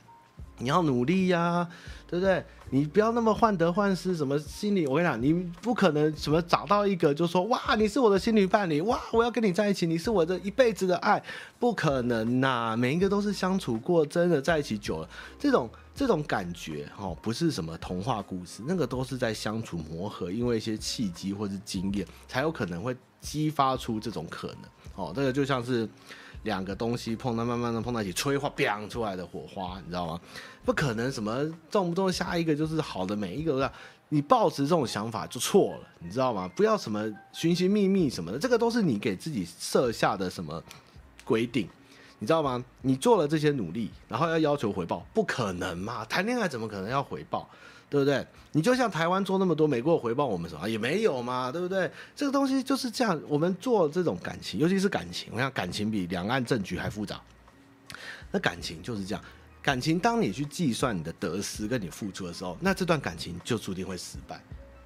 你要努力呀、对不对？你不要那么患得患失，什么心里？我跟你讲，你不可能什么找到一个就说哇，你是我的心理伴侣，哇，我要跟你在一起，你是我的一辈子的爱，不可能呐、每一个都是相处过，真的在一起久了，这种这种感觉哦，不是什么童话故事，那个都是在相处磨合，因为一些契机或是经验，才有可能会激发出这种可能。哦，这个就像是两个东西碰到，慢慢的碰到一起，催化，砰出来的火花，你知道吗？不可能什么动不动下一个就是好的，每一个都要。你抱持这种想法就错了，你知道吗？不要什么寻寻觅觅什么的，这个都是你给自己设下的什么规定，你知道吗？你做了这些努力，然后要要求回报，不可能嘛？谈恋爱怎么可能要回报，对不对？你就像台湾做那么多，美国回报我们什么也没有嘛，对不对？这个东西就是这样，我们做这种感情，尤其是感情，我想感情比两岸政局还复杂，那感情就是这样。感情，当你去计算你的得失跟你付出的时候，那这段感情就注定会失败，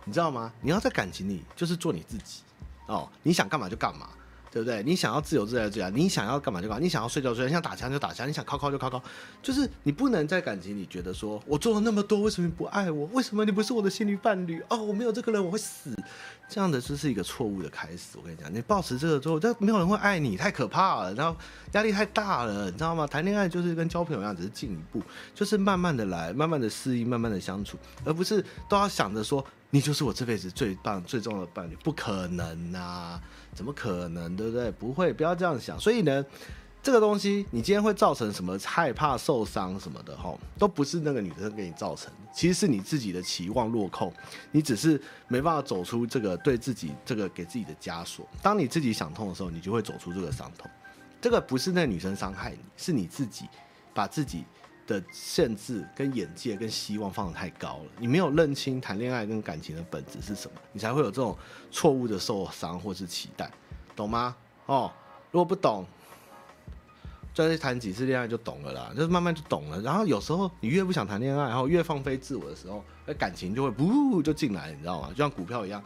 你知道吗？你要在感情里就是做你自己哦，你想干嘛就干嘛。对不对？你想要自由自在就这样，你想要干嘛就干嘛，你想要睡觉睡，你想打枪就打枪，你想靠靠就靠靠，就是你不能在感情里觉得说，我做了那么多，为什么你不爱我？为什么你不是我的心灵伴侣？哦，我没有这个人我会死，这样的就是一个错误的开始。我跟你讲，你保持这个之后，就没有人会爱你，太可怕了，然后压力太大了，你知道吗？谈恋爱就是跟交朋友一样，只是进一步，就是慢慢的来，慢慢的适应，慢慢的相处，而不是都要想着说。你就是我这辈子最棒、最重要的伴侣，不可能啊！怎么可能，对不对？不会，不要这样想。所以呢，这个东西你今天会造成什么害怕受伤什么的，吼，都不是那个女生给你造成，其实是你自己的期望落空，你只是没办法走出这个对自己这个给自己的枷锁。当你自己想通的时候，你就会走出这个伤痛。这个不是那女生伤害你，是你自己把自己。的限制跟眼界跟希望放的太高了，你没有认清谈恋爱跟感情的本质是什么，你才会有这种错误的受伤或是期待，懂吗？哦，如果不懂，再去谈几次恋爱就懂了啦，就是慢慢就懂了。然后有时候你越不想谈恋爱，然后越放飞自我的时候，那感情就会不就进来，你知道吗？就像股票一样。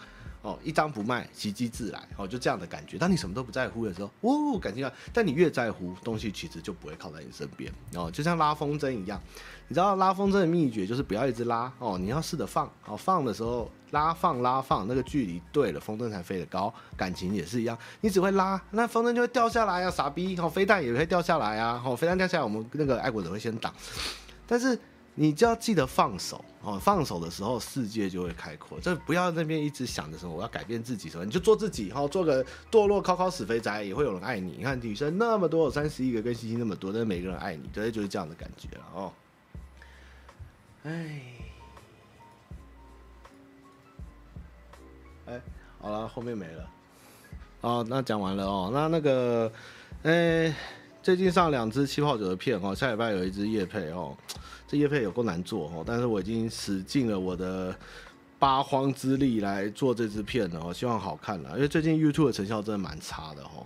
哦，一张不卖，奇迹自来。哦，就这样的感觉。当你什么都不在乎的时候，哦，感情啊。但你越在乎，东西其实就不会靠在你身边。哦，就像拉风筝一样，你知道拉风筝的秘诀就是不要一直拉。哦，你要试着放。哦，放的时候拉放拉放，那个距离对了，风筝才飞得高。感情也是一样，你只会拉，那风筝就会掉下来啊，傻逼。哦，飞弹也会掉下来啊。哦，飞弹掉下来，我们那个爱国者会先挡。但是。你就要记得放手哦，放手的时候世界就会开阔。就不要那边一直想着什么我要改变自己什么，你就做自己哦，做个堕落靠靠死肥宅也会有人爱你。你看女生那么多，有三十亿个跟星星那么多，但是每个人爱你，对，就是这样的感觉了哦。哎，哎，好了，后面没了。哦，那讲完了哦，那那个，哎，最近上两支气泡酒的片哦，下礼拜有一支业配哦。这业配有够难做哦，但是我已经使尽了我的八荒之力来做这支片了，希望好看了。因为最近 YouTube 的成效真的蛮差的哦。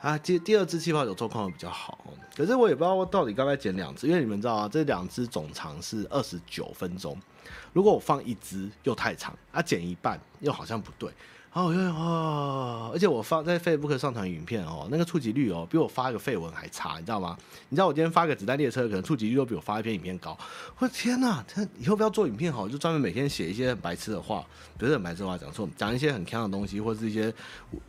啊，第第二支气泡酒状况比较好，可是我也不知道我到底该不该剪两支，因为你们知道啊，这两支总长是二十九分钟，如果我放一支又太长，啊，剪一半又好像不对。哦哟，而且我发在 Facebook 上传影片哦，那个触及率哦，比我发一个废文还差，你知道吗？你知道我今天发个子弹列车，可能触及率都比我发一篇影片高。我天哪，他以后不要做影片好，就专门每天写一些很白痴的话，不是很白痴的话，讲错，讲一些很坑的东西，或者是一些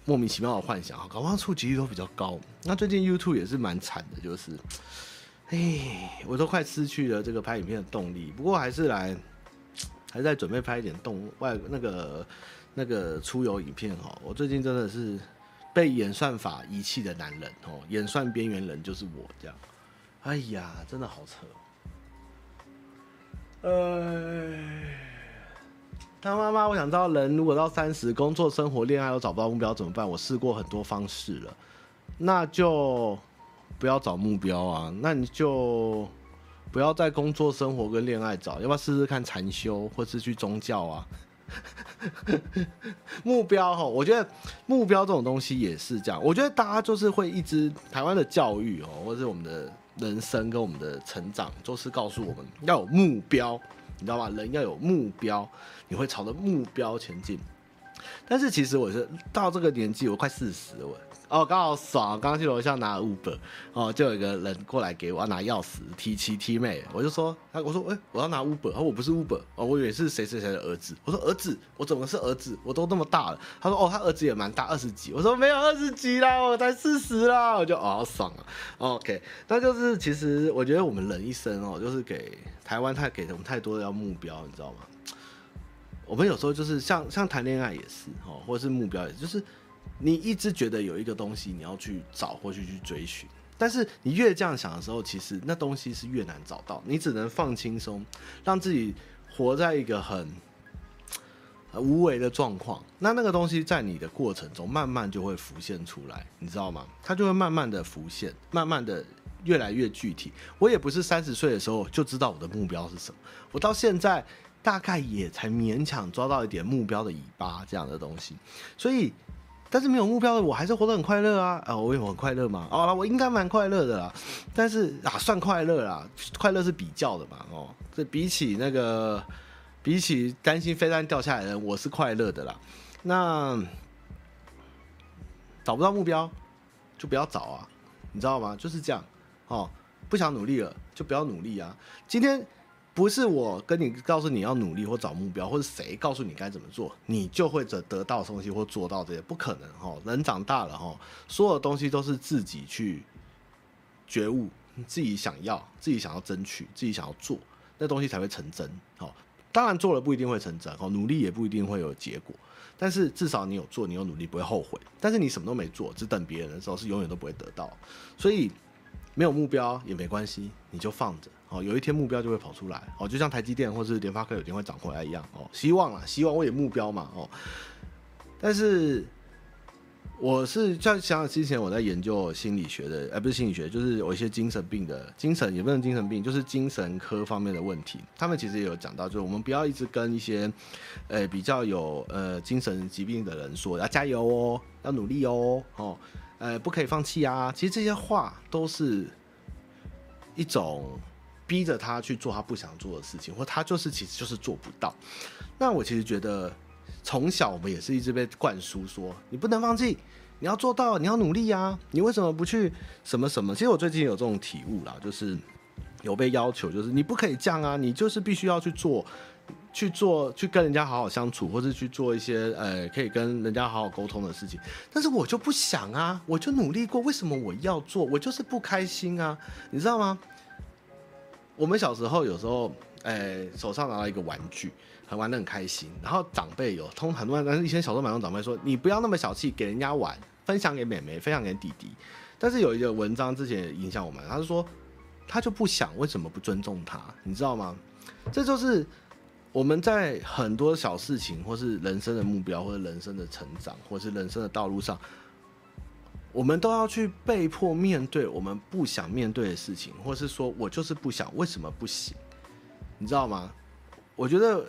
莫名其妙的幻想，搞不好触及率都比较高。那最近 YouTube 也是蛮惨的，就是，哎，我都快失去了这个拍影片的动力。不过还是来，还是在准备拍一点动外那个。那个出游影片哦，我最近真的是被演算法遗弃的男人哦，演算边缘人就是我这样。哎呀，真的好扯。呃，他妈妈，我想知道人如果到三十，工作、生活、恋爱都找不到目标怎么办？我试过很多方式了，那就不要找目标啊，那你就不要在工作、生活跟恋爱找，要不要试试看禅修，或是去宗教啊？目标哈，我觉得目标这种东西也是这样。我觉得大家就是会一直台湾的教育哦，或者是我们的人生跟我们的成长，就是告诉我们要有目标，你知道吧？人要有目标，你会朝着目标前进。但是其实我是到这个年纪，我快四十了。哦，刚好爽！刚刚去楼下拿 Uber，哦，就有一个人过来给我拿钥匙，T 七 T 妹，我就说，他我说，哎、我要拿 Uber，他说我不是 Uber，哦，我以为是谁谁谁的儿子，我说儿子，我怎么是儿子？我都那么大了。他说，哦，他儿子也蛮大，二十几。我说没有二十几啦，我才四十啦。我就哦，好爽啊。OK，那就是其实我觉得我们人一生哦，就是给台湾太给我们太多的要目标，你知道吗？我们有时候就是像像谈恋爱也是哦，或者是目标，也就是。你一直觉得有一个东西你要去找或去去追寻，但是你越这样想的时候，其实那东西是越难找到。你只能放轻松，让自己活在一个很无为的状况。那那个东西在你的过程中慢慢就会浮现出来，你知道吗？它就会慢慢的浮现，慢慢的越来越具体。我也不是三十岁的时候就知道我的目标是什么，我到现在。大概也才勉强抓到一点目标的尾巴这样的东西，所以，但是没有目标的我还是活得很快乐啊！啊，我有很快乐嘛？哦，我应该蛮快乐的啦，但是啊，算快乐啦，快乐是比较的嘛，哦，这比起那个，比起担心飞弹掉下来的人，我是快乐的啦。那找不到目标就不要找啊，你知道吗？就是这样哦，不想努力了就不要努力啊。今天。不是我跟你告诉你要努力或找目标，或者谁告诉你该怎么做，你就会得得到东西或做到这些，不可能哈。人长大了哈，所有东西都是自己去觉悟，自己想要，自己想要争取，自己想要做，那东西才会成真。好，当然做了不一定会成真，哦，努力也不一定会有结果，但是至少你有做，你有努力，不会后悔。但是你什么都没做，只等别人的时候，是永远都不会得到。所以。没有目标也没关系，你就放着哦。有一天目标就会跑出来哦，就像台积电或是联发科有一天会涨回来一样哦。希望啊，希望我有目标嘛哦。但是我是像像之前我在研究心理学的，哎，不是心理学，就是有一些精神病的精神也不能精神病，就是精神科方面的问题。他们其实也有讲到，就是我们不要一直跟一些呃比较有呃精神疾病的人说要加油哦，要努力哦哦。呃，不可以放弃啊！其实这些话都是一种逼着他去做他不想做的事情，或他就是其实就是做不到。那我其实觉得，从小我们也是一直被灌输说，你不能放弃，你要做到，你要努力啊！你为什么不去什么什么？其实我最近有这种体悟啦，就是有被要求，就是你不可以这样啊，你就是必须要去做。去做，去跟人家好好相处，或是去做一些呃可以跟人家好好沟通的事情。但是我就不想啊，我就努力过，为什么我要做？我就是不开心啊，你知道吗？我们小时候有时候，哎，手上拿到一个玩具，很玩得很开心。然后长辈有通很多人，但是以前小时候蛮多长辈说，你不要那么小气，给人家玩，分享给妹妹，分享给弟弟。但是有一个文章之前也影响我们，他是说他就不想，为什么不尊重他？你知道吗？这就是。我们在很多小事情，或是人生的目标，或者人生的成长，或是人生的道路上，我们都要去被迫面对我们不想面对的事情，或是说我就是不想，为什么不行？你知道吗？我觉得，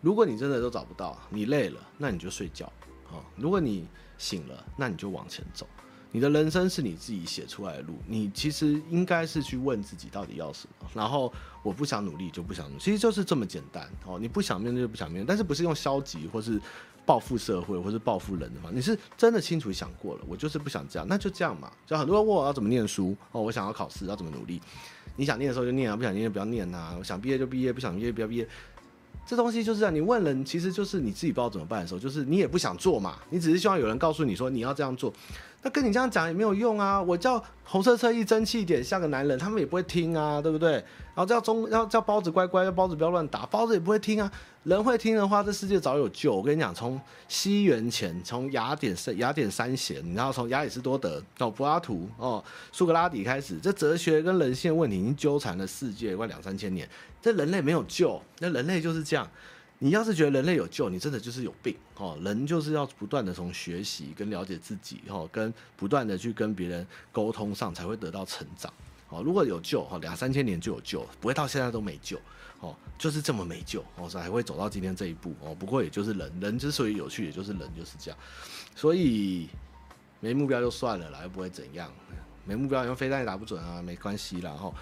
如果你真的都找不到，你累了，那你就睡觉。啊，如果你醒了，那你就往前走。你的人生是你自己写出来的路，你其实应该是去问自己到底要什么。然后我不想努力就不想努力，其实就是这么简单哦。你不想面对就不想面对，但是不是用消极或是报复社会或是报复人的嘛？你是真的清楚想过了，我就是不想这样，那就这样嘛。就很多人问我要怎么念书哦，我想要考试要怎么努力？你想念的时候就念啊，不想念就不要念啊。我想毕业就毕业，不想毕业不要毕业。这东西就是这样，你问人其实就是你自己不知道怎么办的时候，就是你也不想做嘛，你只是希望有人告诉你说你要这样做。那跟你这样讲也没有用啊！我叫红色车一争气一点，像个男人，他们也不会听啊，对不对？然后叫中要叫包子乖乖，叫包子不要乱打，包子也不会听啊。人会听的话，这世界早有救。我跟你讲，从西元前，从雅典三雅典三贤，然后从亚里士多德到柏拉图哦，苏格拉底开始，这哲学跟人性问题已经纠缠了世界快两三千年。这人类没有救，那人类就是这样。你要是觉得人类有救，你真的就是有病哦。人就是要不断的从学习跟了解自己哦，跟不断的去跟别人沟通上，才会得到成长哦。如果有救哈，两三千年就有救，不会到现在都没救哦，就是这么没救哦，才会走到今天这一步哦。不过也就是人，人之所以有趣，也就是人就是这样。所以没目标就算了啦，又不会怎样。没目标，因为飞弹也打不准啊，没关系啦哈。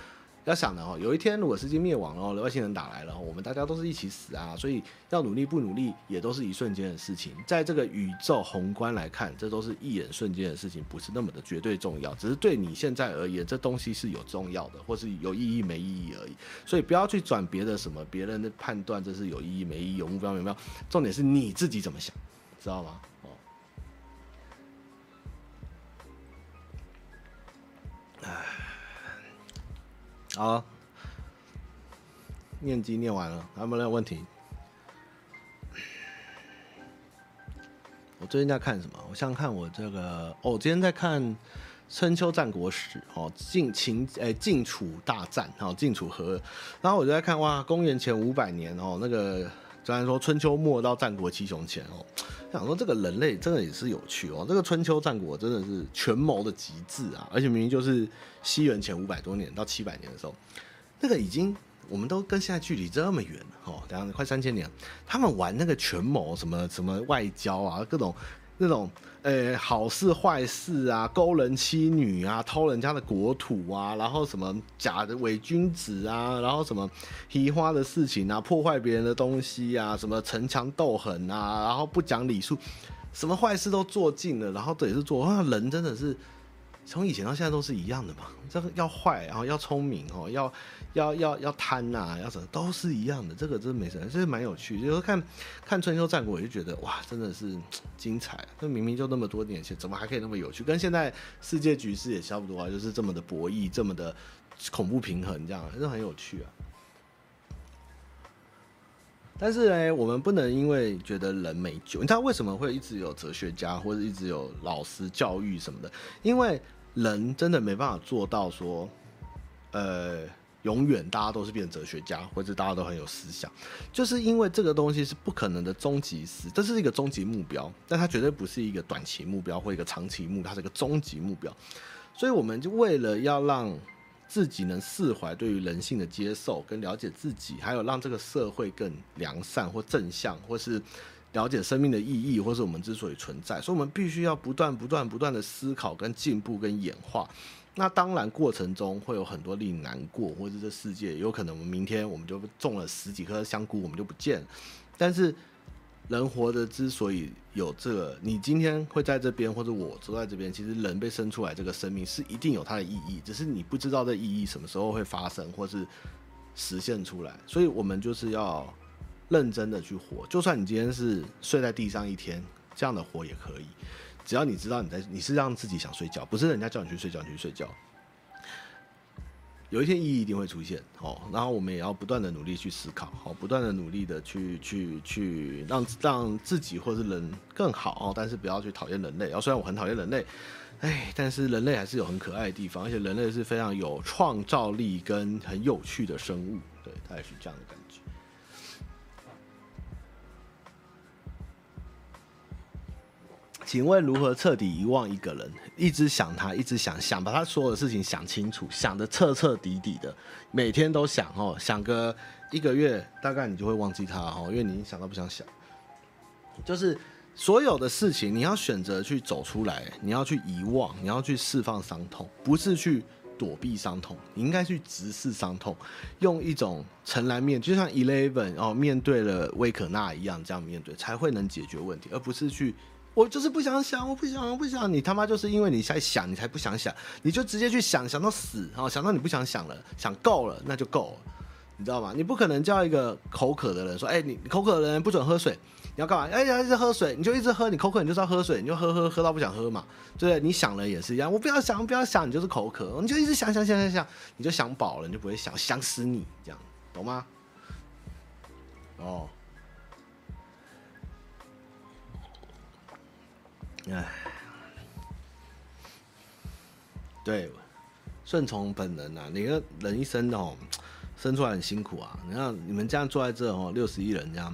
要想的哦，有一天如果世界灭亡了，外星人打来了，我们大家都是一起死啊，所以要努力不努力也都是一瞬间的事情。在这个宇宙宏观来看，这都是一眼瞬间的事情，不是那么的绝对重要。只是对你现在而言，这东西是有重要的，或是有意义没意义而已。所以不要去转别的什么别人的判断，这是有意义没意义，有目标没目标。重点是你自己怎么想，知道吗？哦，唉。好，念经念完了，还有没有问题？我最近在看什么？我想看我这个哦，我今天在看春秋战国史哦，晋秦诶晋楚大战哦，晋楚河，然后我就在看哇，公元前五百年哦，那个虽然说春秋末到战国七雄前哦，想说这个人类真的也是有趣哦，这个春秋战国真的是权谋的极致啊，而且明明就是西元前五百多年到七百年的时候，那个已经。我们都跟现在距离这么远哦，等下快三千年，他们玩那个权谋，什么什么外交啊，各种那种呃、欸、好事坏事啊，勾人妻女啊，偷人家的国土啊，然后什么假的伪君子啊，然后什么移花的事情啊，破坏别人的东西啊，什么城墙斗狠啊，然后不讲礼数，什么坏事都做尽了，然后这也是做，哇，人真的是。从以前到现在都是一样的嘛，这个要坏，然后要聪明哦，要要要要贪呐，要什么都是一样的。这个真没什么，这是蛮有趣。就是看看春秋战国，我就觉得哇，真的是精彩。这明明就那么多年前，怎么还可以那么有趣？跟现在世界局势也差不多啊，就是这么的博弈，这么的恐怖平衡，这样真的很有趣啊。但是呢，我们不能因为觉得人没救，你知道为什么会一直有哲学家或者一直有老师教育什么的？因为人真的没办法做到说，呃，永远大家都是变哲学家，或者大家都很有思想，就是因为这个东西是不可能的终极思，这是一个终极目标，但它绝对不是一个短期目标或一个长期目标，它是一个终极目标。所以我们就为了要让自己能释怀对于人性的接受跟了解自己，还有让这个社会更良善或正向，或是。了解生命的意义，或是我们之所以存在，所以我们必须要不断、不断、不断的思考、跟进步、跟演化。那当然过程中会有很多令你难过，或者这世界有可能我们明天我们就种了十几颗香菇，我们就不见了。但是人活着之所以有这个，你今天会在这边，或者我坐在这边，其实人被生出来这个生命是一定有它的意义，只是你不知道这意义什么时候会发生，或是实现出来。所以我们就是要。认真的去活，就算你今天是睡在地上一天，这样的活也可以。只要你知道你在，你是让自己想睡觉，不是人家叫你去睡觉，你去睡觉。有一天意义一定会出现哦，然后我们也要不断的努力去思考，好，不断的努力的去去去让让自己或是人更好哦，但是不要去讨厌人类。然后虽然我很讨厌人类，哎，但是人类还是有很可爱的地方，而且人类是非常有创造力跟很有趣的生物，对，它也是这样的感。请问如何彻底遗忘一个人？一直想他，一直想想把他所有的事情想清楚，想得彻彻底底的，每天都想哦，想个一个月，大概你就会忘记他哦，因为你想到不想想。就是所有的事情，你要选择去走出来，你要去遗忘，你要去释放伤痛，不是去躲避伤痛，你应该去直视伤痛，用一种诚然面，就像 Eleven 哦面对了威可娜一样，这样面对才会能解决问题，而不是去。我就是不想想，我不想，我不想。你他妈就是因为你在想，你才不想想，你就直接去想，想到死啊！想到你不想想了，想够了，那就够了，你知道吗？你不可能叫一个口渴的人说：“哎，你口渴的人不准喝水。”你要干嘛？哎呀，一直喝水，你就一直喝。你口渴，你就是要喝水，你就喝喝喝到不想喝嘛。对不对，你想了也是一样。我不要想，不要想，你就是口渴，你就一直想想想想想，你就想饱了，你就不会想，想死你这样，懂吗？哦。哎，对，顺从本能啊！你看人一生哦，生出来很辛苦啊。你看你们这样坐在这哦，六十亿人这样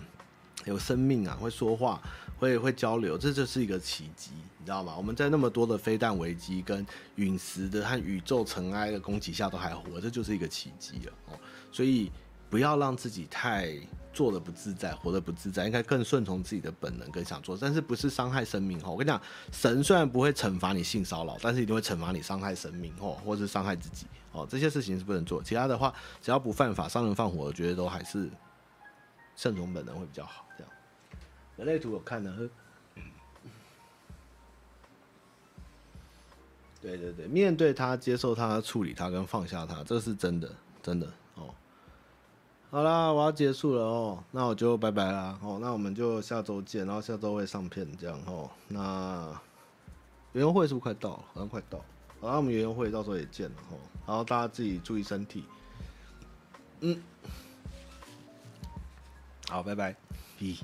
有生命啊，会说话，会会交流，这就是一个奇迹，你知道吗？我们在那么多的飞弹危机、跟陨石的和宇宙尘埃的攻击下都还活，这就是一个奇迹了哦。所以不要让自己太。做的不自在，活得不自在，应该更顺从自己的本能，更想做，但是不是伤害生命哦。我跟你讲，神虽然不会惩罚你性骚扰，但是一定会惩罚你伤害生命哦，或是伤害自己哦。这些事情是不能做，其他的话只要不犯法、伤人放火，我觉得都还是顺从本能会比较好。这样，人类图我看的，对对对，面对他、接受他、处理他跟放下他，这是真的，真的。好啦，我要结束了哦，那我就拜拜啦。哦，那我们就下周见，然后下周会上片这样哦。那园游会是不是快到了？好像快到了。好，那我们园游会到时候也见了哦。然后大家自己注意身体。嗯，好，拜拜，咦。